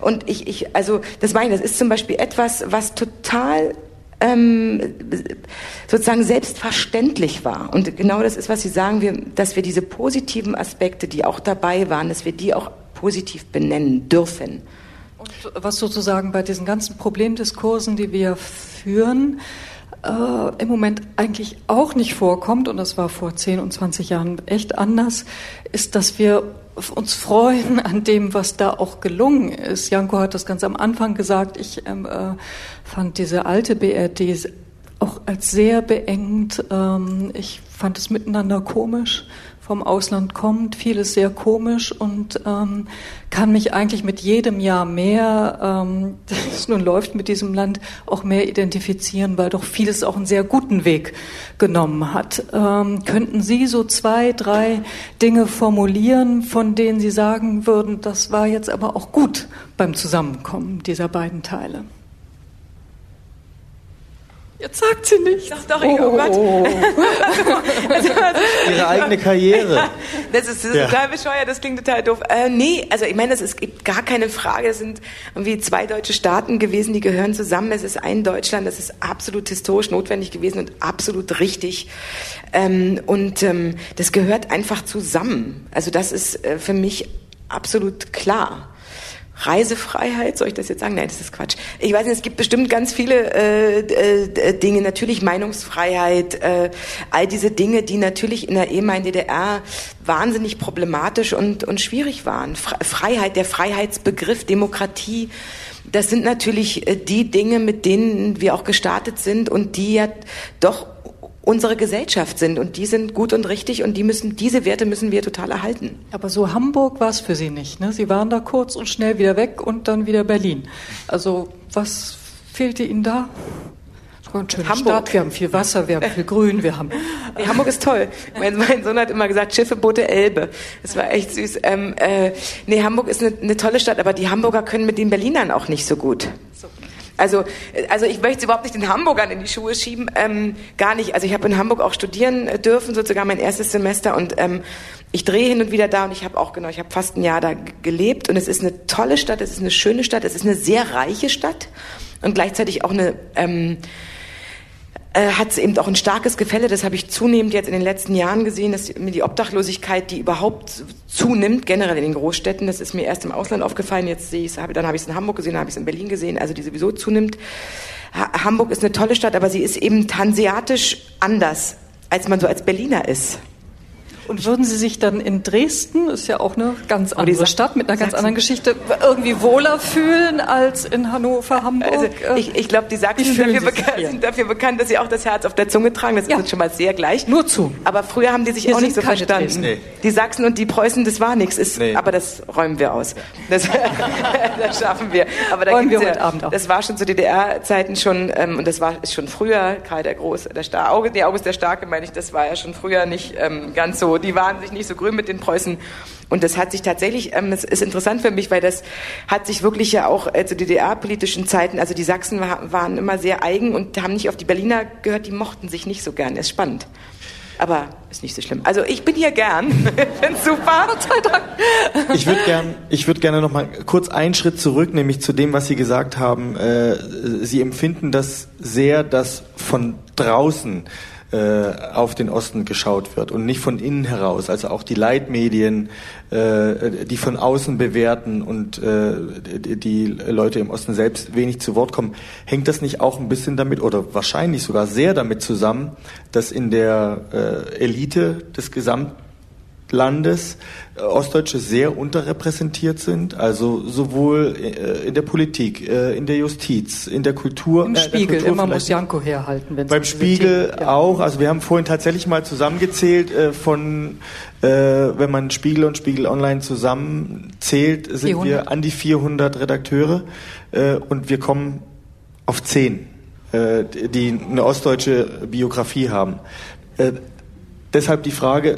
Und ich, ich also das meine ich, das ist zum Beispiel etwas, was total ähm, sozusagen selbstverständlich war. Und genau das ist, was Sie sagen, dass wir diese positiven Aspekte, die auch dabei waren, dass wir die auch positiv benennen dürfen. Und was sozusagen bei diesen ganzen Problemdiskursen, die wir führen, äh, im Moment eigentlich auch nicht vorkommt, und das war vor 10 und 20 Jahren echt anders, ist, dass wir uns freuen an dem, was da auch gelungen ist. Janko hat das ganz am Anfang gesagt. Ich ähm, äh, fand diese alte BRD auch als sehr beengend. Ähm, ich fand es miteinander komisch vom Ausland kommt, vieles sehr komisch und ähm, kann mich eigentlich mit jedem Jahr mehr, ähm, das nun läuft mit diesem Land, auch mehr identifizieren, weil doch vieles auch einen sehr guten Weg genommen hat. Ähm, könnten Sie so zwei, drei Dinge formulieren, von denen Sie sagen würden, das war jetzt aber auch gut beim Zusammenkommen dieser beiden Teile? Jetzt sagt sie nicht. Doch, doch, oh, oh Gott. Oh. also, also, Ihre eigene Karriere. Das ist, das ist ja. total bescheuert, das klingt total doof. Äh, nee, also ich meine, es gibt gar keine Frage. Es sind irgendwie zwei deutsche Staaten gewesen, die gehören zusammen. Es ist ein Deutschland, das ist absolut historisch notwendig gewesen und absolut richtig. Ähm, und ähm, das gehört einfach zusammen. Also das ist äh, für mich absolut klar. Reisefreiheit, soll ich das jetzt sagen? Nein, das ist Quatsch. Ich weiß nicht, es gibt bestimmt ganz viele äh, äh, Dinge, natürlich Meinungsfreiheit, äh, all diese Dinge, die natürlich in der ehemaligen DDR wahnsinnig problematisch und, und schwierig waren. Freiheit, der Freiheitsbegriff, Demokratie, das sind natürlich äh, die Dinge, mit denen wir auch gestartet sind und die ja doch unsere Gesellschaft sind und die sind gut und richtig und die müssen diese Werte müssen wir total erhalten. Aber so Hamburg war es für Sie nicht, ne? Sie waren da kurz und schnell wieder weg und dann wieder Berlin. Also was fehlte Ihnen da? Hamburg. Stadt, wir haben viel Wasser, wir haben viel Grün, wir haben. Nee, Hamburg ist toll. Mein, mein, Sohn hat immer gesagt, Schiffe, Boote, Elbe. Das war echt süß. Ähm, äh, nee, Hamburg ist eine, eine tolle Stadt, aber die Hamburger können mit den Berlinern auch nicht so gut. So. Also, also ich möchte es überhaupt nicht den Hamburgern in die Schuhe schieben, ähm, gar nicht. Also ich habe in Hamburg auch studieren dürfen, sozusagen mein erstes Semester und ähm, ich drehe hin und wieder da und ich habe auch genau, ich habe fast ein Jahr da gelebt und es ist eine tolle Stadt, es ist eine schöne Stadt, es ist eine sehr reiche Stadt und gleichzeitig auch eine ähm, äh, hat es eben auch ein starkes Gefälle. Das habe ich zunehmend jetzt in den letzten Jahren gesehen, dass mir die Obdachlosigkeit, die überhaupt zunimmt, generell in den Großstädten, das ist mir erst im Ausland aufgefallen. Jetzt sehe ich es, dann habe ich es in Hamburg gesehen, dann habe ich es in Berlin gesehen, also die sowieso zunimmt. Ha Hamburg ist eine tolle Stadt, aber sie ist eben hanseatisch anders, als man so als Berliner ist. Und würden Sie sich dann in Dresden, ist ja auch eine ganz andere Stadt mit einer ganz anderen Geschichte, irgendwie wohler fühlen als in Hannover, Hamburg? Also ich, ich glaube, die Sachsen sind dafür, bekannt, sind dafür, bekannt, dass sie auch das Herz auf der Zunge tragen. Das ja. ist schon mal sehr gleich. Nur zu. Aber früher haben die sich wir auch nicht so verstanden. Nee. Die Sachsen und die Preußen, das war nichts. Ist, nee. Aber das räumen wir aus. Das, das schaffen wir. Aber da wir ja, heute Abend auch. Das war schon zu DDR-Zeiten schon, ähm, und das war schon früher, Karl der Große, der Star, August, nee, August der Starke meine ich, das war ja schon früher nicht ähm, ganz so die waren sich nicht so grün mit den Preußen. Und das hat sich tatsächlich, ähm, es ist interessant für mich, weil das hat sich wirklich ja auch äh, zu DDR-politischen Zeiten, also die Sachsen war, waren immer sehr eigen und haben nicht auf die Berliner gehört, die mochten sich nicht so gern. Das ist spannend. Aber ist nicht so schlimm. Also ich bin hier gern. Ich finde super. Ich würde gern, ich würde gerne noch mal kurz einen Schritt zurück, nämlich zu dem, was Sie gesagt haben. Äh, Sie empfinden das sehr, dass von draußen äh, auf den Osten geschaut wird und nicht von innen heraus. Also auch die Leitmedien, äh, die von außen bewerten und äh, die Leute im Osten selbst wenig zu Wort kommen. Hängt das nicht auch ein bisschen damit oder wahrscheinlich sogar sehr damit zusammen, dass in der äh, Elite des Gesamt Landes äh, Ostdeutsche sehr unterrepräsentiert sind, also sowohl äh, in der Politik, äh, in der Justiz, in der Kultur. Im Spiegel, Kultur immer muss Janko herhalten. Wenn beim Spiegel ja. auch, also wir haben vorhin tatsächlich mal zusammengezählt von, wenn man Spiegel und Spiegel Online zusammenzählt, sind 400. wir an die 400 Redakteure und wir kommen auf 10, die eine ostdeutsche Biografie haben. Deshalb die Frage,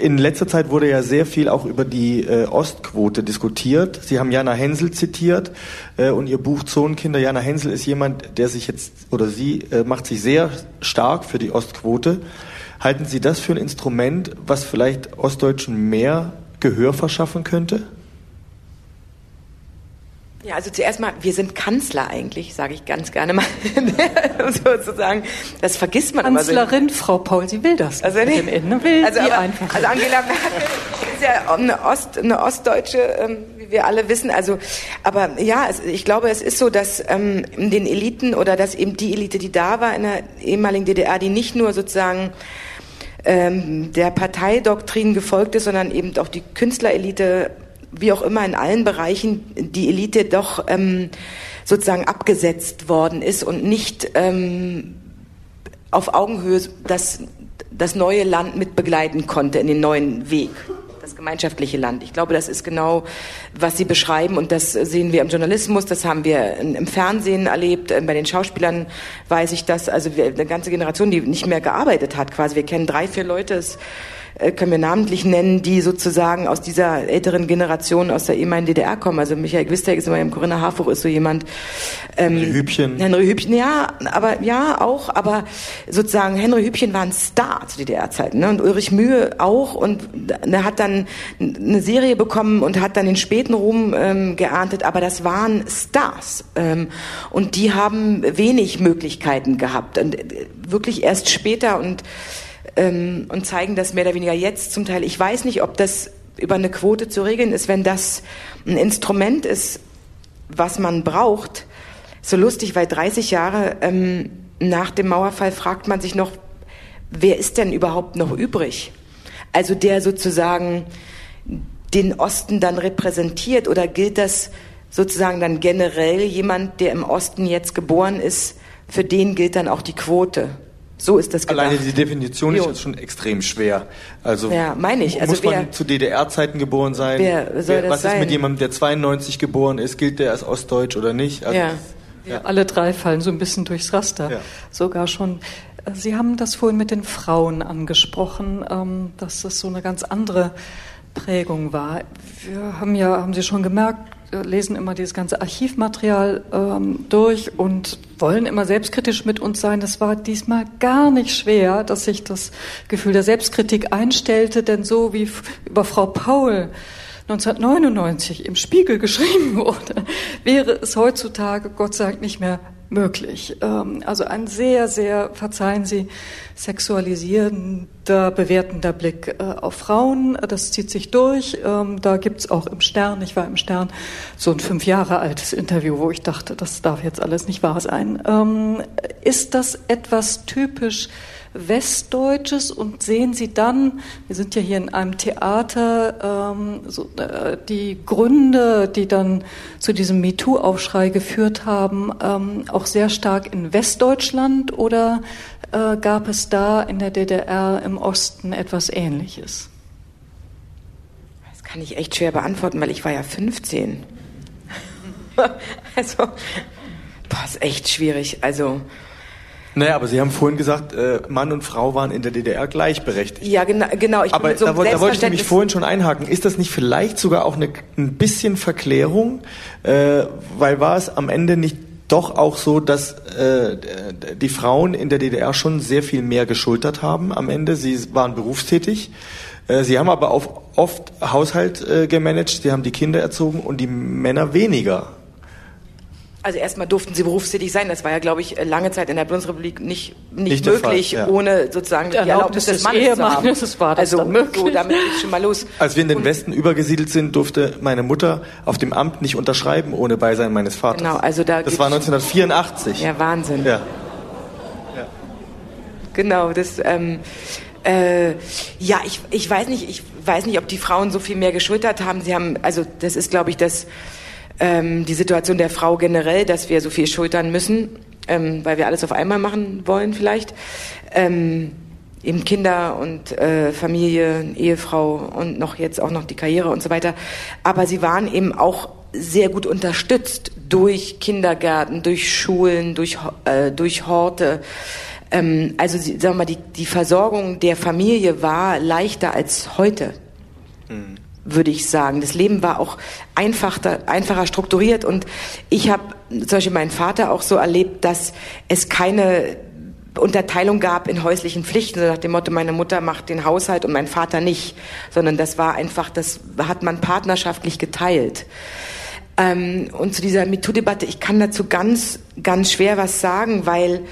in letzter Zeit wurde ja sehr viel auch über die äh, Ostquote diskutiert. Sie haben Jana Hensel zitiert äh, und ihr Buch Zonenkinder. Jana Hensel ist jemand, der sich jetzt oder sie äh, macht sich sehr stark für die Ostquote. Halten Sie das für ein Instrument, was vielleicht Ostdeutschen mehr Gehör verschaffen könnte? Ja, also zuerst mal, wir sind Kanzler eigentlich, sage ich ganz gerne mal sozusagen. Das vergisst man Kanzlerin, immer so. Frau Paul, sie will das. Also nee, will also, sie aber, einfach. Also Angela Merkel ist ja eine, Ost, eine Ostdeutsche, ähm, wie wir alle wissen. Also, aber ja, es, ich glaube, es ist so, dass ähm, den Eliten oder dass eben die Elite, die da war in der ehemaligen DDR, die nicht nur sozusagen ähm, der Parteidoktrin gefolgt ist, sondern eben auch die Künstlerelite wie auch immer in allen Bereichen die Elite doch ähm, sozusagen abgesetzt worden ist und nicht ähm, auf Augenhöhe das, das neue Land mit begleiten konnte in den neuen Weg das gemeinschaftliche Land. Ich glaube, das ist genau, was Sie beschreiben und das sehen wir im Journalismus, das haben wir im Fernsehen erlebt, äh, bei den Schauspielern weiß ich das, also eine ganze Generation, die nicht mehr gearbeitet hat quasi. Wir kennen drei, vier Leute, es können wir namentlich nennen, die sozusagen aus dieser älteren Generation aus der ehemaligen DDR kommen. Also Michael Gwistek ist immer im Corinna Harfuch ist so jemand. Ähm, Henry Hübchen. Henry Hübchen, ja, aber ja auch, aber sozusagen Henry Hübchen war ein Star zu DDR-Zeiten ne? und Ulrich Mühe auch und er hat dann eine Serie bekommen und hat dann den späten Ruhm ähm, geerntet, aber das waren Stars ähm, und die haben wenig Möglichkeiten gehabt und äh, wirklich erst später und ähm, und zeigen das mehr oder weniger jetzt zum Teil. Ich weiß nicht, ob das über eine Quote zu regeln ist, wenn das ein Instrument ist, was man braucht. So lustig, weil 30 Jahre ähm, nach dem Mauerfall fragt man sich noch, wer ist denn überhaupt noch übrig? Also der sozusagen den Osten dann repräsentiert oder gilt das sozusagen dann generell jemand, der im Osten jetzt geboren ist, für den gilt dann auch die Quote? So ist das gedacht. Alleine die Definition jo. ist schon extrem schwer. Also ja, meine ich. Also muss man zu DDR-Zeiten geboren sein? Wer soll wer, das was sein? ist mit jemandem, der 92 geboren ist? Gilt der als Ostdeutsch oder nicht? Also ja. ja. Alle drei fallen so ein bisschen durchs Raster. Ja. Sogar schon. Sie haben das vorhin mit den Frauen angesprochen, ähm, dass das so eine ganz andere Prägung war. Wir haben ja, haben Sie schon gemerkt, lesen immer dieses ganze Archivmaterial ähm, durch und wollen immer selbstkritisch mit uns sein. Das war diesmal gar nicht schwer, dass sich das Gefühl der Selbstkritik einstellte, denn so wie über Frau Paul 1999 im Spiegel geschrieben wurde, wäre es heutzutage Gott sei Dank nicht mehr möglich. Ähm, also ein sehr, sehr, verzeihen Sie, sexualisierender, bewertender Blick äh, auf Frauen. Das zieht sich durch. Ähm, da gibt's auch im Stern, ich war im Stern, so ein fünf Jahre altes Interview, wo ich dachte, das darf jetzt alles nicht wahr sein. Ähm, ist das etwas typisch Westdeutsches und sehen Sie dann, wir sind ja hier in einem Theater, ähm, so, äh, die Gründe, die dann zu diesem MeToo-Aufschrei geführt haben, ähm, auch sehr stark in Westdeutschland oder äh, gab es da in der DDR im Osten etwas Ähnliches? Das kann ich echt schwer beantworten, weil ich war ja 15. also, boah, ist echt schwierig. Also, Naja, aber Sie haben vorhin gesagt, äh, Mann und Frau waren in der DDR gleichberechtigt. Ja, genau. genau. Ich aber so da, da, wollte ich nämlich vorhin schon einhaken. Ist das nicht vielleicht sogar auch eine, ein bisschen Verklärung? Äh, weil war es am Ende nicht doch auch so, dass äh, die Frauen in der DDR schon sehr viel mehr geschultert haben am Ende. Sie waren berufstätig. Äh, sie haben aber auch oft Haushalt äh, gemanagt, sie haben die Kinder erzogen und die Männer weniger. Also erstmal durften sie berufstätig sein. Das war ja, glaube ich, lange Zeit in der Bundesrepublik nicht, nicht, nicht möglich, ja. ohne sozusagen die Erlaubnis des Mannes Ehemann, zu haben. Das war das also möglich. so, damit geht schon mal los. Als wir in den Und Westen übergesiedelt sind, durfte meine Mutter auf dem Amt nicht unterschreiben ohne Beisein meines Vaters. Genau, also da das war 1984. Ja, Wahnsinn. Ja. ja. Genau, das. Ähm, äh, ja, ich, ich weiß nicht, ich weiß nicht, ob die Frauen so viel mehr geschultert haben. Sie haben, also das ist, glaube ich, das ähm, die Situation der Frau generell, dass wir so viel schultern müssen, ähm, weil wir alles auf einmal machen wollen vielleicht. Ähm, eben Kinder und äh, Familie, Ehefrau und noch jetzt auch noch die Karriere und so weiter. Aber sie waren eben auch sehr gut unterstützt durch Kindergärten, durch Schulen, durch, äh, durch Horte. Ähm, also sagen wir mal, die, die Versorgung der Familie war leichter als heute. Mhm würde ich sagen. Das Leben war auch einfacher, einfacher strukturiert und ich habe zum Beispiel meinen Vater auch so erlebt, dass es keine Unterteilung gab in häuslichen Pflichten, so nach dem Motto, meine Mutter macht den Haushalt und mein Vater nicht, sondern das war einfach, das hat man partnerschaftlich geteilt. Ähm, und zu dieser MeToo-Debatte, ich kann dazu ganz, ganz schwer was sagen, weil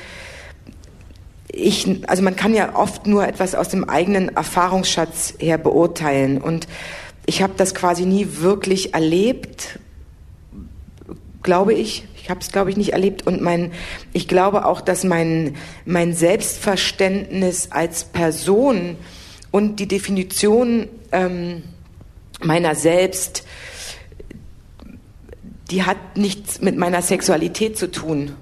ich, also man kann ja oft nur etwas aus dem eigenen Erfahrungsschatz her beurteilen und ich habe das quasi nie wirklich erlebt, glaube ich. Ich habe es, glaube ich, nicht erlebt. Und mein, ich glaube auch, dass mein, mein Selbstverständnis als Person und die Definition ähm, meiner selbst, die hat nichts mit meiner Sexualität zu tun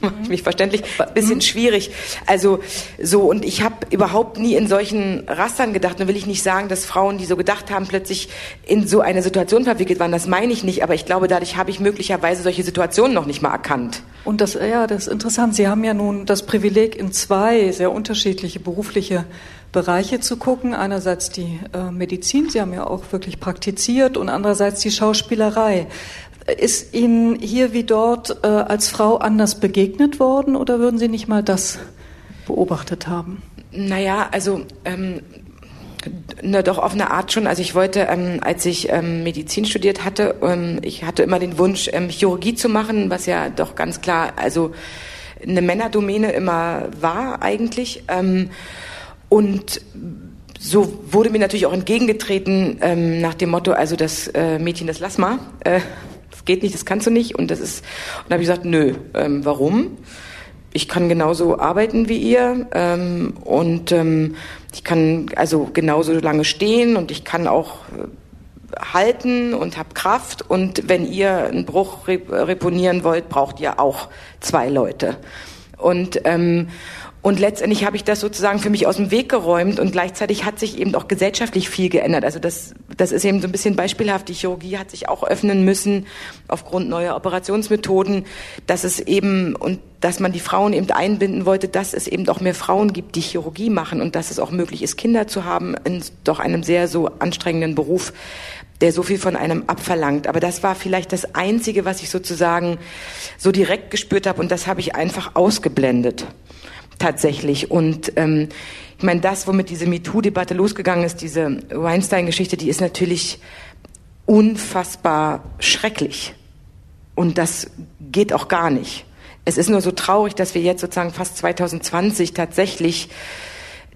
mache ich mich verständlich, bisschen mhm. schwierig. Also so, und ich habe überhaupt nie in solchen Rastern gedacht. Nun will ich nicht sagen, dass Frauen, die so gedacht haben, plötzlich in so eine Situation verwickelt waren. Das meine ich nicht, aber ich glaube, dadurch habe ich möglicherweise solche Situationen noch nicht mal erkannt. Und das, ja, das ist interessant. Sie haben ja nun das Privileg, in zwei sehr unterschiedliche berufliche Bereiche zu gucken. Einerseits die äh, Medizin, Sie haben ja auch wirklich praktiziert, und andererseits die Schauspielerei. Ist Ihnen hier wie dort äh, als Frau anders begegnet worden oder würden Sie nicht mal das beobachtet haben? Naja, also ähm, na doch auf eine Art schon. Also ich wollte, ähm, als ich ähm, Medizin studiert hatte, ähm, ich hatte immer den Wunsch, ähm, Chirurgie zu machen, was ja doch ganz klar, also eine Männerdomäne immer war eigentlich. Ähm, und so wurde mir natürlich auch entgegengetreten ähm, nach dem Motto, also das äh, Mädchen, das lass mal. Äh, geht nicht, das kannst du nicht. Und das ist, und da habe ich gesagt, nö, ähm, warum? Ich kann genauso arbeiten wie ihr ähm, und ähm, ich kann also genauso lange stehen und ich kann auch äh, halten und habe Kraft und wenn ihr einen Bruch reponieren wollt, braucht ihr auch zwei Leute. Und ähm, und letztendlich habe ich das sozusagen für mich aus dem Weg geräumt und gleichzeitig hat sich eben auch gesellschaftlich viel geändert. Also das, das ist eben so ein bisschen beispielhaft. Die Chirurgie hat sich auch öffnen müssen aufgrund neuer Operationsmethoden, dass es eben und dass man die Frauen eben einbinden wollte, dass es eben auch mehr Frauen gibt, die Chirurgie machen und dass es auch möglich ist, Kinder zu haben in doch einem sehr so anstrengenden Beruf, der so viel von einem abverlangt. Aber das war vielleicht das Einzige, was ich sozusagen so direkt gespürt habe und das habe ich einfach ausgeblendet tatsächlich. Und ähm, ich meine, das, womit diese MeToo-Debatte losgegangen ist, diese Weinstein-Geschichte, die ist natürlich unfassbar schrecklich. Und das geht auch gar nicht. Es ist nur so traurig, dass wir jetzt sozusagen fast 2020 tatsächlich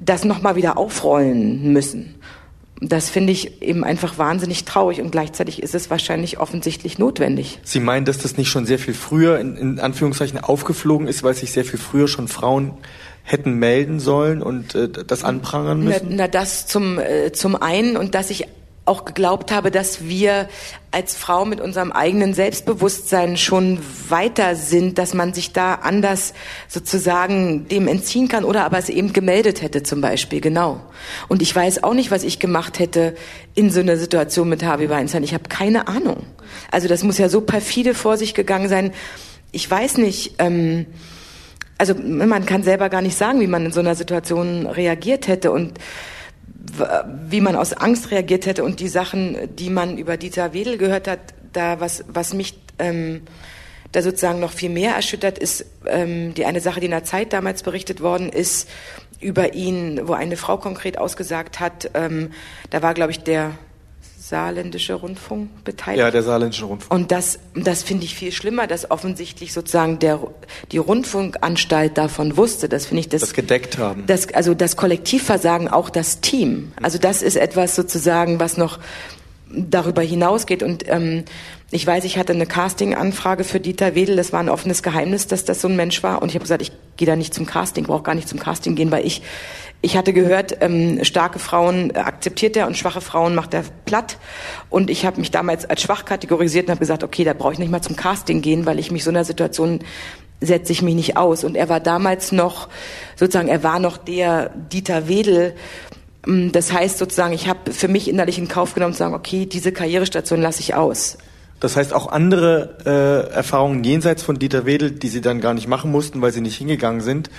das nochmal wieder aufrollen müssen. Das finde ich eben einfach wahnsinnig traurig und gleichzeitig ist es wahrscheinlich offensichtlich notwendig. Sie meinen, dass das nicht schon sehr viel früher in, in Anführungszeichen aufgeflogen ist, weil sich sehr viel früher schon Frauen hätten melden sollen und äh, das anprangern müssen? Na, na das zum, äh, zum einen und dass ich auch geglaubt habe, dass wir als Frau mit unserem eigenen Selbstbewusstsein schon weiter sind, dass man sich da anders sozusagen dem entziehen kann oder aber es eben gemeldet hätte zum Beispiel, genau. Und ich weiß auch nicht, was ich gemacht hätte in so einer Situation mit Harvey Weinstein. Ich habe keine Ahnung. Also das muss ja so perfide vor sich gegangen sein. Ich weiß nicht, ähm, also man kann selber gar nicht sagen, wie man in so einer Situation reagiert hätte und wie man aus Angst reagiert hätte und die Sachen, die man über Dieter Wedel gehört hat, da was, was mich ähm, da sozusagen noch viel mehr erschüttert, ist ähm, die eine Sache, die in der Zeit damals berichtet worden ist über ihn, wo eine Frau konkret ausgesagt hat, ähm, da war, glaube ich, der saarländische Rundfunk beteiligt. Ja, der saarländische Rundfunk. Und das, das finde ich viel schlimmer, dass offensichtlich sozusagen der, die Rundfunkanstalt davon wusste. Das finde ich das. Das gedeckt haben. Das, also das Kollektivversagen, auch das Team. Also das ist etwas sozusagen, was noch darüber hinausgeht. Und ähm, ich weiß, ich hatte eine Casting-Anfrage für Dieter Wedel. Das war ein offenes Geheimnis, dass das so ein Mensch war. Und ich habe gesagt, ich gehe da nicht zum Casting, brauche gar nicht zum Casting gehen, weil ich ich hatte gehört, ähm, starke Frauen akzeptiert er und schwache Frauen macht er platt. Und ich habe mich damals als schwach kategorisiert und habe gesagt, okay, da brauche ich nicht mal zum Casting gehen, weil ich mich so einer Situation setze ich mich nicht aus. Und er war damals noch, sozusagen, er war noch der Dieter Wedel. Ähm, das heißt sozusagen, ich habe für mich innerlich in Kauf genommen zu sagen, okay, diese Karrierestation lasse ich aus. Das heißt, auch andere äh, Erfahrungen jenseits von Dieter Wedel, die Sie dann gar nicht machen mussten, weil Sie nicht hingegangen sind,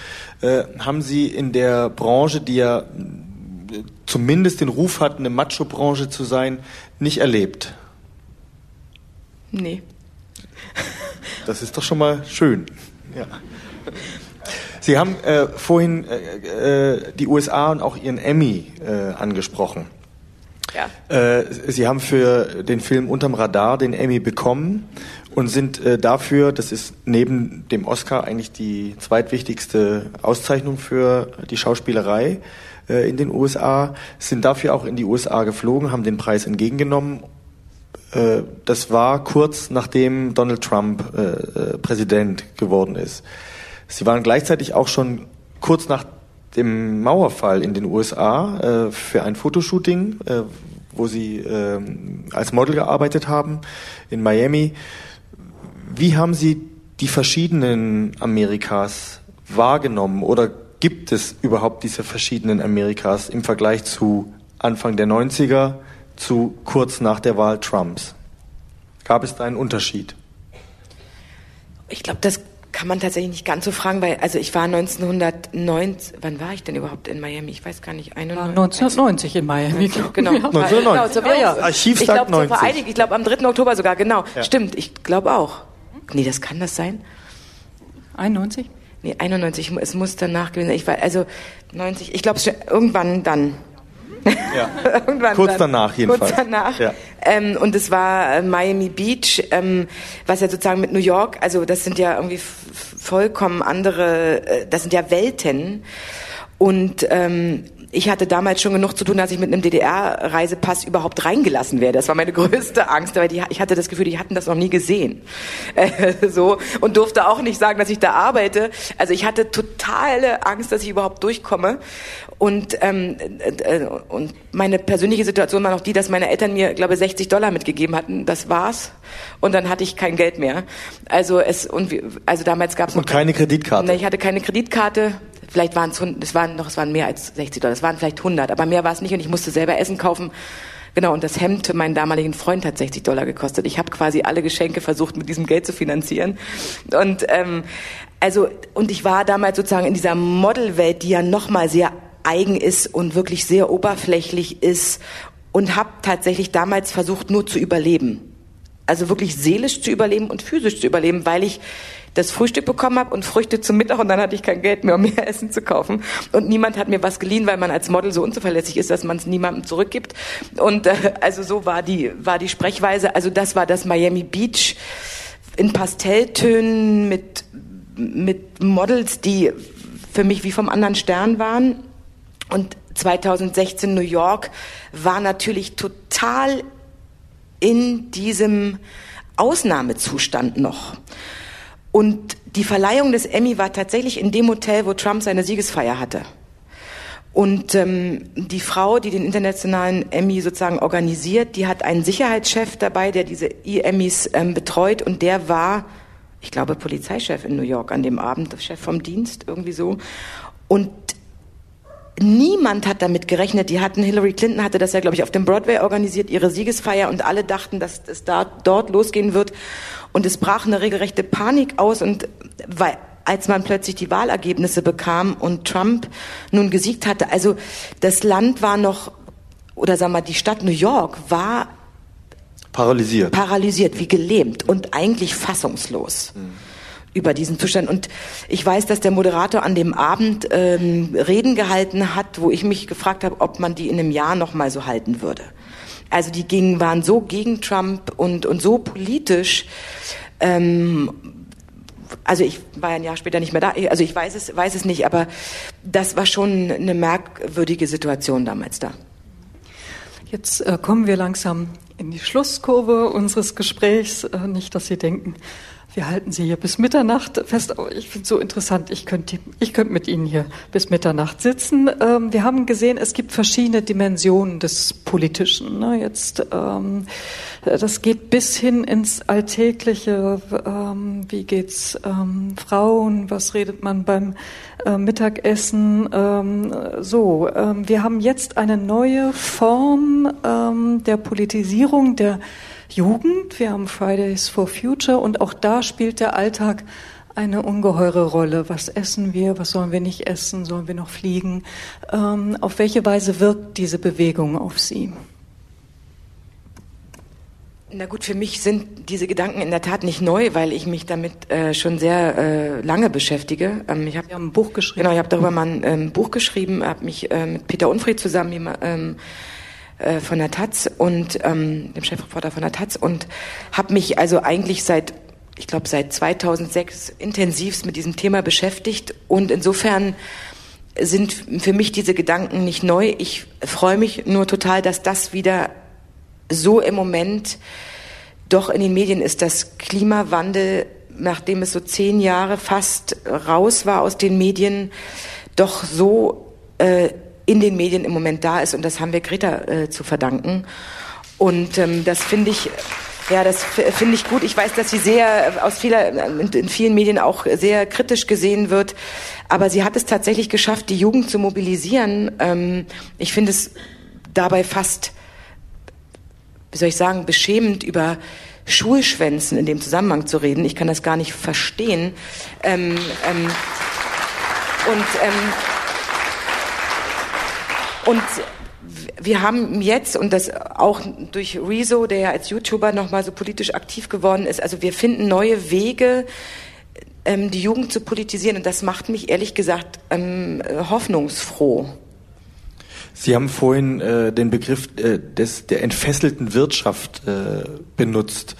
äh, haben Sie in der Branche, die ja äh, zumindest den Ruf hat, eine Macho-Branche zu sein, nicht erlebt? Nee. Das ist doch schon mal schön. Ja. Sie haben äh, vorhin äh, äh die USA und auch Ihren Emmy äh, angesprochen. Ja. Äh, Sie haben für den Film Unterm Radar den Emmy bekommen und sind äh, dafür, das ist neben dem Oscar eigentlich die zweitwichtigste Auszeichnung für die Schauspielerei in den USA, sind dafür auch in die USA geflogen, haben den Preis entgegengenommen. Das war kurz nachdem Donald Trump äh, Präsident geworden ist. Sie waren gleichzeitig auch schon kurz nach dem Mauerfall in den USA äh, für ein Fotoshooting, äh, wo Sie äh, als Model gearbeitet haben in Miami. Wie haben Sie die verschiedenen Amerikas wahrgenommen oder gibt es überhaupt diese verschiedenen Amerikas im Vergleich zu Anfang der 90er zu kurz nach der Wahl Trumps? Gab es da einen Unterschied? Ich glaube, das kann man tatsächlich nicht ganz so fragen, weil also ich war 1990, wann war ich denn überhaupt in Miami? Ich weiß gar nicht. 1990 in Miami. Genau. Ja. 1990. Genau, ja, ja. Archiv ich glaube, 90. Ich glaube am 3. Oktober sogar, genau. Ja. Stimmt, ich glaube auch. Nee, das kann das sein? 91? Nee, 91. Es muss danach gewesen sein. Ich war, also 90, ich glaube irgendwann dann. Ja. kurz dann, danach jedenfalls. Kurz danach. Ja. Ähm, und es war äh, Miami Beach, ähm, was ja sozusagen mit New York, also das sind ja irgendwie vollkommen andere, äh, das sind ja Welten. Und ähm, ich hatte damals schon genug zu tun, dass ich mit einem DDR-Reisepass überhaupt reingelassen werde. Das war meine größte Angst, weil die, ich hatte das Gefühl, die hatten das noch nie gesehen. Äh, so und durfte auch nicht sagen, dass ich da arbeite. Also ich hatte totale Angst, dass ich überhaupt durchkomme. Und, ähm, äh, und meine persönliche Situation war noch die, dass meine Eltern mir, glaube ich, 60 Dollar mitgegeben hatten. Das war's. Und dann hatte ich kein Geld mehr. Also es und wie, also damals gab es noch keine Kreditkarte. Ich hatte keine Kreditkarte. Vielleicht waren es, es waren noch, es waren mehr als 60 Dollar. Es waren vielleicht 100, aber mehr war es nicht. Und ich musste selber Essen kaufen. Genau, und das Hemd für meinen damaligen Freund hat 60 Dollar gekostet. Ich habe quasi alle Geschenke versucht, mit diesem Geld zu finanzieren. Und ähm, also und ich war damals sozusagen in dieser Modelwelt, die ja noch mal sehr eigen ist und wirklich sehr oberflächlich ist und habe tatsächlich damals versucht, nur zu überleben. Also wirklich seelisch zu überleben und physisch zu überleben, weil ich das Frühstück bekommen habe und Früchte zum Mittag und dann hatte ich kein Geld mehr, um mehr Essen zu kaufen. Und niemand hat mir was geliehen, weil man als Model so unzuverlässig ist, dass man es niemandem zurückgibt. Und äh, also so war die, war die Sprechweise. Also das war das Miami Beach in Pastelltönen mit, mit Models, die für mich wie vom anderen Stern waren. Und 2016 New York war natürlich total in diesem Ausnahmezustand noch. Und die Verleihung des Emmy war tatsächlich in dem Hotel, wo Trump seine Siegesfeier hatte. Und ähm, die Frau, die den internationalen Emmy sozusagen organisiert, die hat einen Sicherheitschef dabei, der diese E-Emmys ähm, betreut und der war, ich glaube, Polizeichef in New York an dem Abend, Chef vom Dienst, irgendwie so. Und Niemand hat damit gerechnet. Die hatten, Hillary Clinton hatte das ja, glaube ich, auf dem Broadway organisiert, ihre Siegesfeier, und alle dachten, dass es da dort losgehen wird. Und es brach eine regelrechte Panik aus und weil als man plötzlich die Wahlergebnisse bekam und Trump nun gesiegt hatte. Also das Land war noch, oder sagen wir mal, die Stadt New York war paralysiert, paralysiert wie gelähmt und eigentlich fassungslos. Mhm über diesen Zustand. Und ich weiß, dass der Moderator an dem Abend ähm, Reden gehalten hat, wo ich mich gefragt habe, ob man die in einem Jahr noch mal so halten würde. Also die gingen, waren so gegen Trump und, und so politisch. Ähm, also ich war ein Jahr später nicht mehr da, also ich weiß es, weiß es nicht, aber das war schon eine merkwürdige Situation damals da. Jetzt äh, kommen wir langsam in die Schlusskurve unseres Gesprächs. Äh, nicht, dass Sie denken, wir halten Sie hier bis Mitternacht fest. Ich finde es so interessant. Ich könnte, ich könnte mit Ihnen hier bis Mitternacht sitzen. Ähm, wir haben gesehen, es gibt verschiedene Dimensionen des Politischen. Ne? Jetzt, ähm, das geht bis hin ins Alltägliche. Ähm, wie geht's ähm, Frauen? Was redet man beim äh, Mittagessen? Ähm, so, ähm, wir haben jetzt eine neue Form der Politisierung der Jugend, wir haben Fridays for Future und auch da spielt der Alltag eine ungeheure Rolle. Was essen wir? Was sollen wir nicht essen? Sollen wir noch fliegen? Ähm, auf welche Weise wirkt diese Bewegung auf Sie? Na gut, für mich sind diese Gedanken in der Tat nicht neu, weil ich mich damit äh, schon sehr äh, lange beschäftige. Ähm, ich habe ja ein Buch geschrieben. Genau, ich habe darüber mal ein ähm, Buch geschrieben, habe mich äh, mit Peter Unfried zusammen ähm, äh, von der Taz und ähm, dem Chefreporter von der Taz und habe mich also eigentlich seit ich glaube seit 2006 intensivst mit diesem Thema beschäftigt und insofern sind für mich diese Gedanken nicht neu. Ich freue mich nur total, dass das wieder so im Moment doch in den Medien ist, dass Klimawandel, nachdem es so zehn Jahre fast raus war aus den Medien, doch so äh, in den Medien im Moment da ist. Und das haben wir Greta äh, zu verdanken. Und ähm, das finde ich, ja, das finde ich gut. Ich weiß, dass sie sehr aus vieler, in vielen Medien auch sehr kritisch gesehen wird. Aber sie hat es tatsächlich geschafft, die Jugend zu mobilisieren. Ähm, ich finde es dabei fast, wie soll ich sagen, beschämend über Schulschwänzen in dem Zusammenhang zu reden. Ich kann das gar nicht verstehen. Ähm, ähm, und ähm, und wir haben jetzt, und das auch durch Rezo, der ja als YouTuber nochmal so politisch aktiv geworden ist, also wir finden neue Wege, ähm, die Jugend zu politisieren. Und das macht mich ehrlich gesagt ähm, hoffnungsfroh. Sie haben vorhin äh, den Begriff äh, des, der entfesselten Wirtschaft äh, benutzt.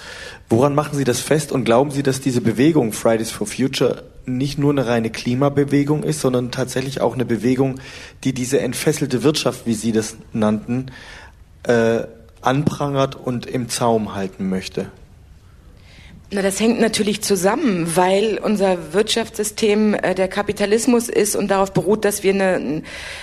Woran machen Sie das fest und glauben Sie, dass diese Bewegung Fridays for Future nicht nur eine reine Klimabewegung ist, sondern tatsächlich auch eine Bewegung, die diese entfesselte Wirtschaft, wie Sie das nannten, äh, anprangert und im Zaum halten möchte? Na, das hängt natürlich zusammen, weil unser Wirtschaftssystem äh, der Kapitalismus ist und darauf beruht, dass wir eine,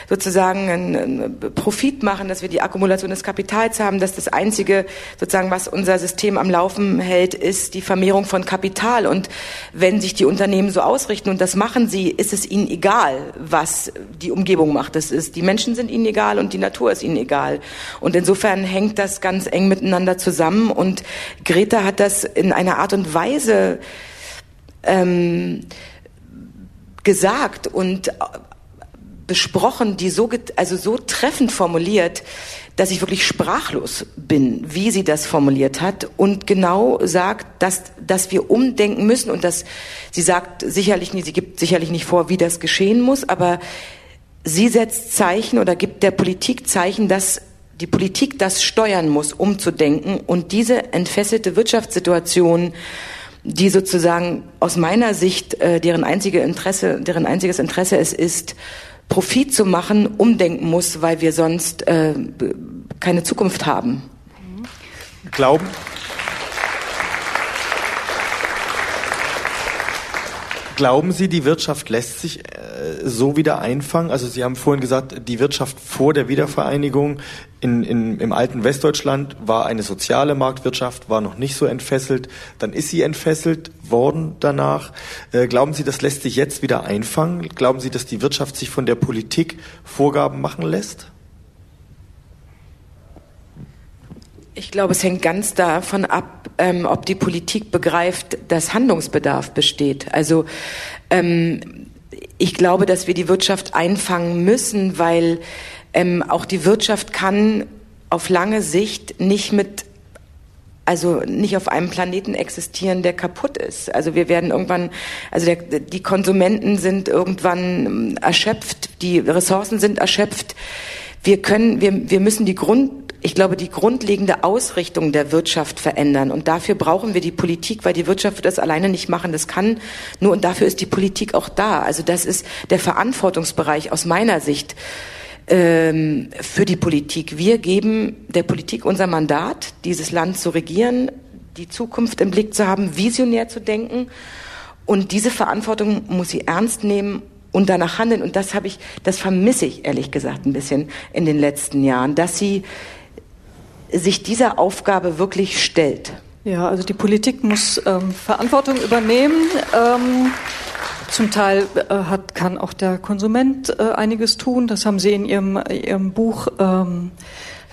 sozusagen einen Profit machen, dass wir die Akkumulation des Kapitals haben, dass das einzige sozusagen, was unser System am Laufen hält, ist die Vermehrung von Kapital. Und wenn sich die Unternehmen so ausrichten und das machen sie, ist es ihnen egal, was die Umgebung macht. Das ist, die Menschen sind ihnen egal und die Natur ist ihnen egal. Und insofern hängt das ganz eng miteinander zusammen. Und Greta hat das in einer Art und Weise ähm, gesagt und äh, besprochen, die so, also so treffend formuliert, dass ich wirklich sprachlos bin, wie sie das formuliert hat und genau sagt, dass, dass wir umdenken müssen und dass sie sagt sicherlich nicht, sie gibt sicherlich nicht vor, wie das geschehen muss, aber sie setzt Zeichen oder gibt der Politik Zeichen, dass die Politik das steuern muss, umzudenken und diese entfesselte Wirtschaftssituation, die sozusagen aus meiner Sicht äh, deren einzige Interesse, deren einziges Interesse es ist, Profit zu machen, umdenken muss, weil wir sonst äh, keine Zukunft haben. Glauben? Glauben Sie, die Wirtschaft lässt sich äh, so wieder einfangen? Also Sie haben vorhin gesagt, die Wirtschaft vor der Wiedervereinigung in, in, im alten Westdeutschland war eine soziale Marktwirtschaft, war noch nicht so entfesselt. Dann ist sie entfesselt worden danach. Äh, glauben Sie, das lässt sich jetzt wieder einfangen? Glauben Sie, dass die Wirtschaft sich von der Politik Vorgaben machen lässt? Ich glaube, es hängt ganz davon ab, ähm, ob die Politik begreift, dass Handlungsbedarf besteht. Also ähm, ich glaube, dass wir die Wirtschaft einfangen müssen, weil ähm, auch die Wirtschaft kann auf lange Sicht nicht mit also nicht auf einem Planeten existieren, der kaputt ist. Also wir werden irgendwann, also der, die Konsumenten sind irgendwann erschöpft, die Ressourcen sind erschöpft. Wir können, wir, wir müssen die Grund, ich glaube, die grundlegende Ausrichtung der Wirtschaft verändern. Und dafür brauchen wir die Politik, weil die Wirtschaft wird das alleine nicht machen. Das kann nur, und dafür ist die Politik auch da. Also das ist der Verantwortungsbereich aus meiner Sicht ähm, für die Politik. Wir geben der Politik unser Mandat, dieses Land zu regieren, die Zukunft im Blick zu haben, visionär zu denken. Und diese Verantwortung muss sie ernst nehmen und danach handeln. Und das habe ich, das vermisse ich ehrlich gesagt ein bisschen in den letzten Jahren, dass sie sich dieser Aufgabe wirklich stellt. Ja, also die Politik muss ähm, Verantwortung übernehmen. Ähm zum Teil äh, hat, kann auch der Konsument äh, einiges tun. Das haben Sie in Ihrem, Ihrem Buch ähm,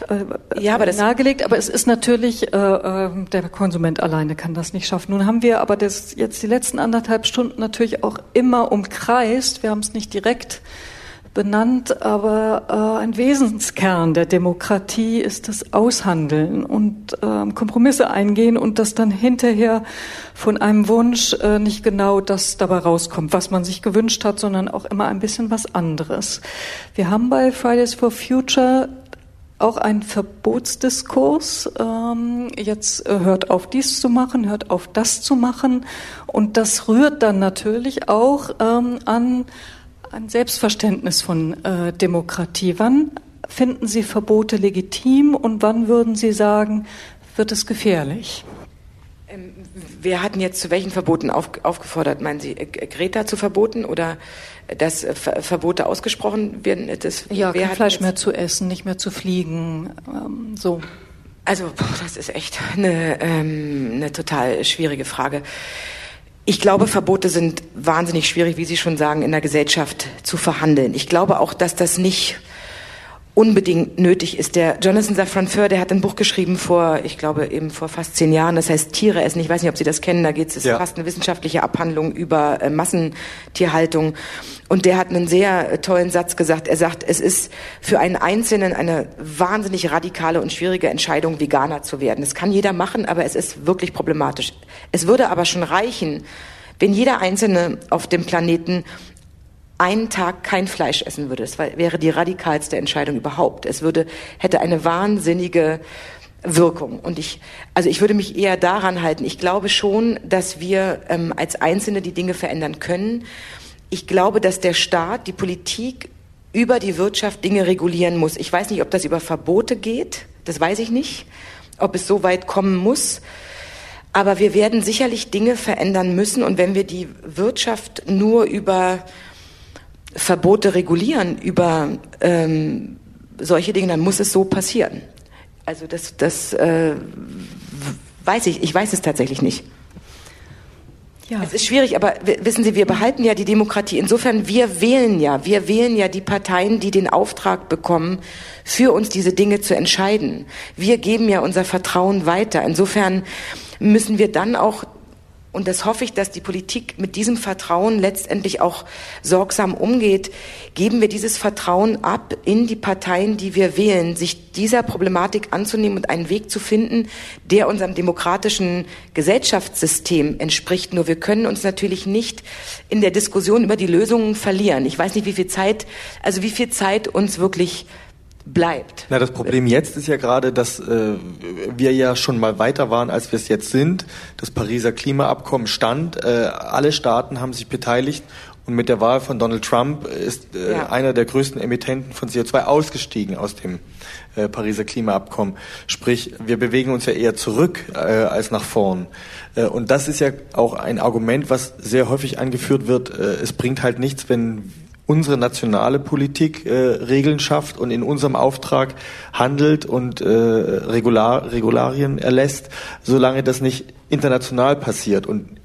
äh, ja, aber das nahegelegt. Aber es ist natürlich, äh, äh, der Konsument alleine kann das nicht schaffen. Nun haben wir aber das jetzt die letzten anderthalb Stunden natürlich auch immer umkreist. Wir haben es nicht direkt benannt, aber äh, ein Wesenskern der Demokratie ist das Aushandeln und äh, Kompromisse eingehen und dass dann hinterher von einem Wunsch äh, nicht genau das dabei rauskommt, was man sich gewünscht hat, sondern auch immer ein bisschen was anderes. Wir haben bei Fridays for Future auch einen Verbotsdiskurs. Ähm, jetzt äh, hört auf, dies zu machen, hört auf, das zu machen. Und das rührt dann natürlich auch ähm, an ein Selbstverständnis von äh, Demokratie. Wann finden Sie Verbote legitim und wann würden Sie sagen, wird es gefährlich? Ähm, wir hatten jetzt zu welchen Verboten auf, aufgefordert? Meinen Sie äh, Greta zu verboten oder dass äh, Verbote ausgesprochen werden? Das, ja, kein Fleisch mehr zu essen, nicht mehr zu fliegen, ähm, so. Also boah, das ist echt eine, ähm, eine total schwierige Frage. Ich glaube, Verbote sind wahnsinnig schwierig, wie Sie schon sagen, in der Gesellschaft zu verhandeln. Ich glaube auch, dass das nicht unbedingt nötig ist. Der Jonathan Safran Foer, der hat ein Buch geschrieben vor, ich glaube eben vor fast zehn Jahren, das heißt Tiere essen. Ich weiß nicht, ob Sie das kennen, da geht es, ja. fast eine wissenschaftliche Abhandlung über äh, Massentierhaltung. Und der hat einen sehr äh, tollen Satz gesagt. Er sagt, es ist für einen Einzelnen eine wahnsinnig radikale und schwierige Entscheidung, Veganer zu werden. Das kann jeder machen, aber es ist wirklich problematisch. Es würde aber schon reichen, wenn jeder Einzelne auf dem Planeten einen Tag kein Fleisch essen würde. Das wäre die radikalste Entscheidung überhaupt. Es würde, hätte eine wahnsinnige Wirkung. Und ich, also ich würde mich eher daran halten. Ich glaube schon, dass wir ähm, als Einzelne die Dinge verändern können. Ich glaube, dass der Staat, die Politik über die Wirtschaft Dinge regulieren muss. Ich weiß nicht, ob das über Verbote geht. Das weiß ich nicht. Ob es so weit kommen muss. Aber wir werden sicherlich Dinge verändern müssen. Und wenn wir die Wirtschaft nur über Verbote regulieren über ähm, solche Dinge, dann muss es so passieren. Also das, das äh, weiß ich, ich weiß es tatsächlich nicht. Ja. Es ist schwierig, aber wissen Sie, wir behalten ja die Demokratie. Insofern, wir wählen ja, wir wählen ja die Parteien, die den Auftrag bekommen, für uns diese Dinge zu entscheiden. Wir geben ja unser Vertrauen weiter. Insofern müssen wir dann auch und das hoffe ich, dass die Politik mit diesem Vertrauen letztendlich auch sorgsam umgeht, geben wir dieses Vertrauen ab in die Parteien, die wir wählen, sich dieser Problematik anzunehmen und einen Weg zu finden, der unserem demokratischen Gesellschaftssystem entspricht. Nur wir können uns natürlich nicht in der Diskussion über die Lösungen verlieren. Ich weiß nicht, wie viel Zeit, also wie viel Zeit uns wirklich bleibt. Na, das Problem jetzt ist ja gerade, dass äh, wir ja schon mal weiter waren, als wir es jetzt sind. Das Pariser Klimaabkommen stand, äh, alle Staaten haben sich beteiligt und mit der Wahl von Donald Trump ist äh, ja. einer der größten Emittenten von CO2 ausgestiegen aus dem äh, Pariser Klimaabkommen. Sprich, wir bewegen uns ja eher zurück äh, als nach vorn. Äh, und das ist ja auch ein Argument, was sehr häufig angeführt wird. Äh, es bringt halt nichts, wenn unsere nationale Politik äh, Regeln schafft und in unserem Auftrag handelt und äh, Regular, Regularien erlässt, solange das nicht international passiert. Und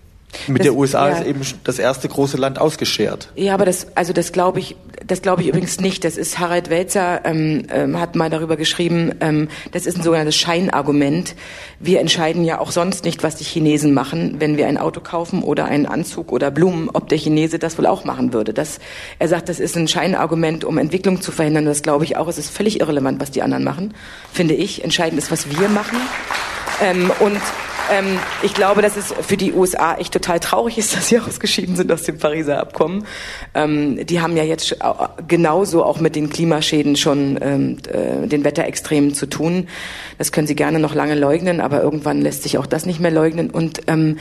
Mit das, der USA ja. ist eben das erste große Land ausgeschert. Ja, aber das, also das glaube ich, das glaube ich übrigens nicht. Das ist Harald Welzer ähm, ähm, hat mal darüber geschrieben. Ähm, das ist ein sogenanntes Scheinargument. Wir entscheiden ja auch sonst nicht, was die Chinesen machen, wenn wir ein Auto kaufen oder einen Anzug oder Blumen, ob der Chinese das wohl auch machen würde. Das, er sagt, das ist ein Scheinargument, um Entwicklung zu verhindern. Das glaube ich auch. Es ist völlig irrelevant, was die anderen machen, finde ich. Entscheidend ist, was wir machen. Ähm, und ähm, ich glaube, dass es für die USA echt total traurig ist, dass sie ausgeschieden sind aus dem Pariser Abkommen. Ähm, die haben ja jetzt genauso auch mit den Klimaschäden schon ähm, äh, den Wetterextremen zu tun. Das können sie gerne noch lange leugnen, aber irgendwann lässt sich auch das nicht mehr leugnen. Und ähm,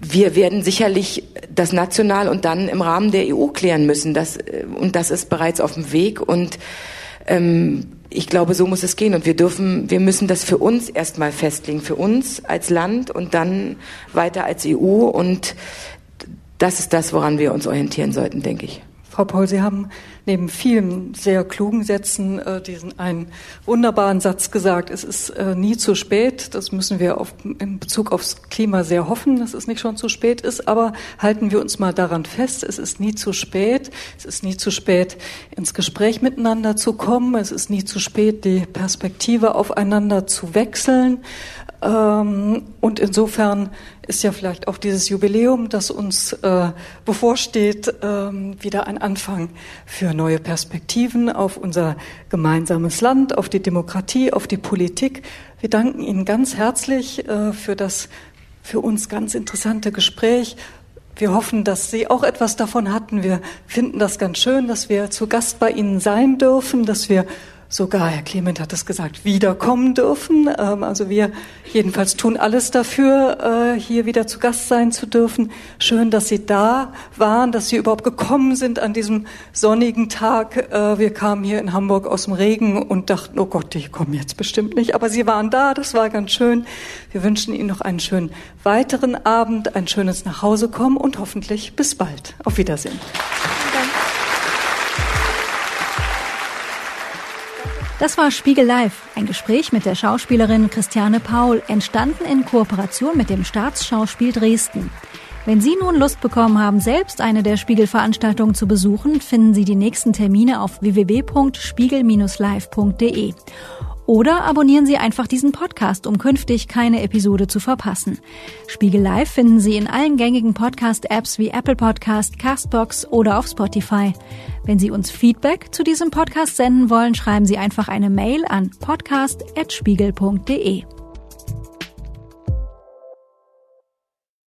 wir werden sicherlich das national und dann im Rahmen der EU klären müssen. Das, äh, und das ist bereits auf dem Weg. Und ähm, ich glaube, so muss es gehen. Und wir dürfen, wir müssen das für uns erstmal festlegen, für uns als Land und dann weiter als EU und das ist das, woran wir uns orientieren sollten, denke ich. Frau Paul, Sie haben neben vielen sehr klugen Sätzen äh, diesen einen wunderbaren Satz gesagt. Es ist äh, nie zu spät. Das müssen wir auf, in Bezug aufs Klima sehr hoffen, dass es nicht schon zu spät ist. Aber halten wir uns mal daran fest. Es ist nie zu spät. Es ist nie zu spät, ins Gespräch miteinander zu kommen. Es ist nie zu spät, die Perspektive aufeinander zu wechseln. Ähm, und insofern ist ja vielleicht auch dieses Jubiläum, das uns äh, bevorsteht, ähm, wieder ein Anfang für neue Perspektiven auf unser gemeinsames Land, auf die Demokratie, auf die Politik. Wir danken Ihnen ganz herzlich äh, für das für uns ganz interessante Gespräch. Wir hoffen, dass Sie auch etwas davon hatten. Wir finden das ganz schön, dass wir zu Gast bei Ihnen sein dürfen, dass wir sogar, Herr Clement hat es gesagt, wiederkommen dürfen. Ähm, also wir jedenfalls tun alles dafür, äh, hier wieder zu Gast sein zu dürfen. Schön, dass Sie da waren, dass Sie überhaupt gekommen sind an diesem sonnigen Tag. Äh, wir kamen hier in Hamburg aus dem Regen und dachten, oh Gott, die kommen jetzt bestimmt nicht. Aber Sie waren da, das war ganz schön. Wir wünschen Ihnen noch einen schönen weiteren Abend, ein schönes Nachhausekommen und hoffentlich bis bald. Auf Wiedersehen. Das war Spiegel Live, ein Gespräch mit der Schauspielerin Christiane Paul, entstanden in Kooperation mit dem Staatsschauspiel Dresden. Wenn Sie nun Lust bekommen haben, selbst eine der Spiegel-Veranstaltungen zu besuchen, finden Sie die nächsten Termine auf www.spiegel-live.de. Oder abonnieren Sie einfach diesen Podcast, um künftig keine Episode zu verpassen. Spiegel Live finden Sie in allen gängigen Podcast-Apps wie Apple Podcast, Castbox oder auf Spotify. Wenn Sie uns Feedback zu diesem Podcast senden wollen, schreiben Sie einfach eine Mail an podcast.spiegel.de.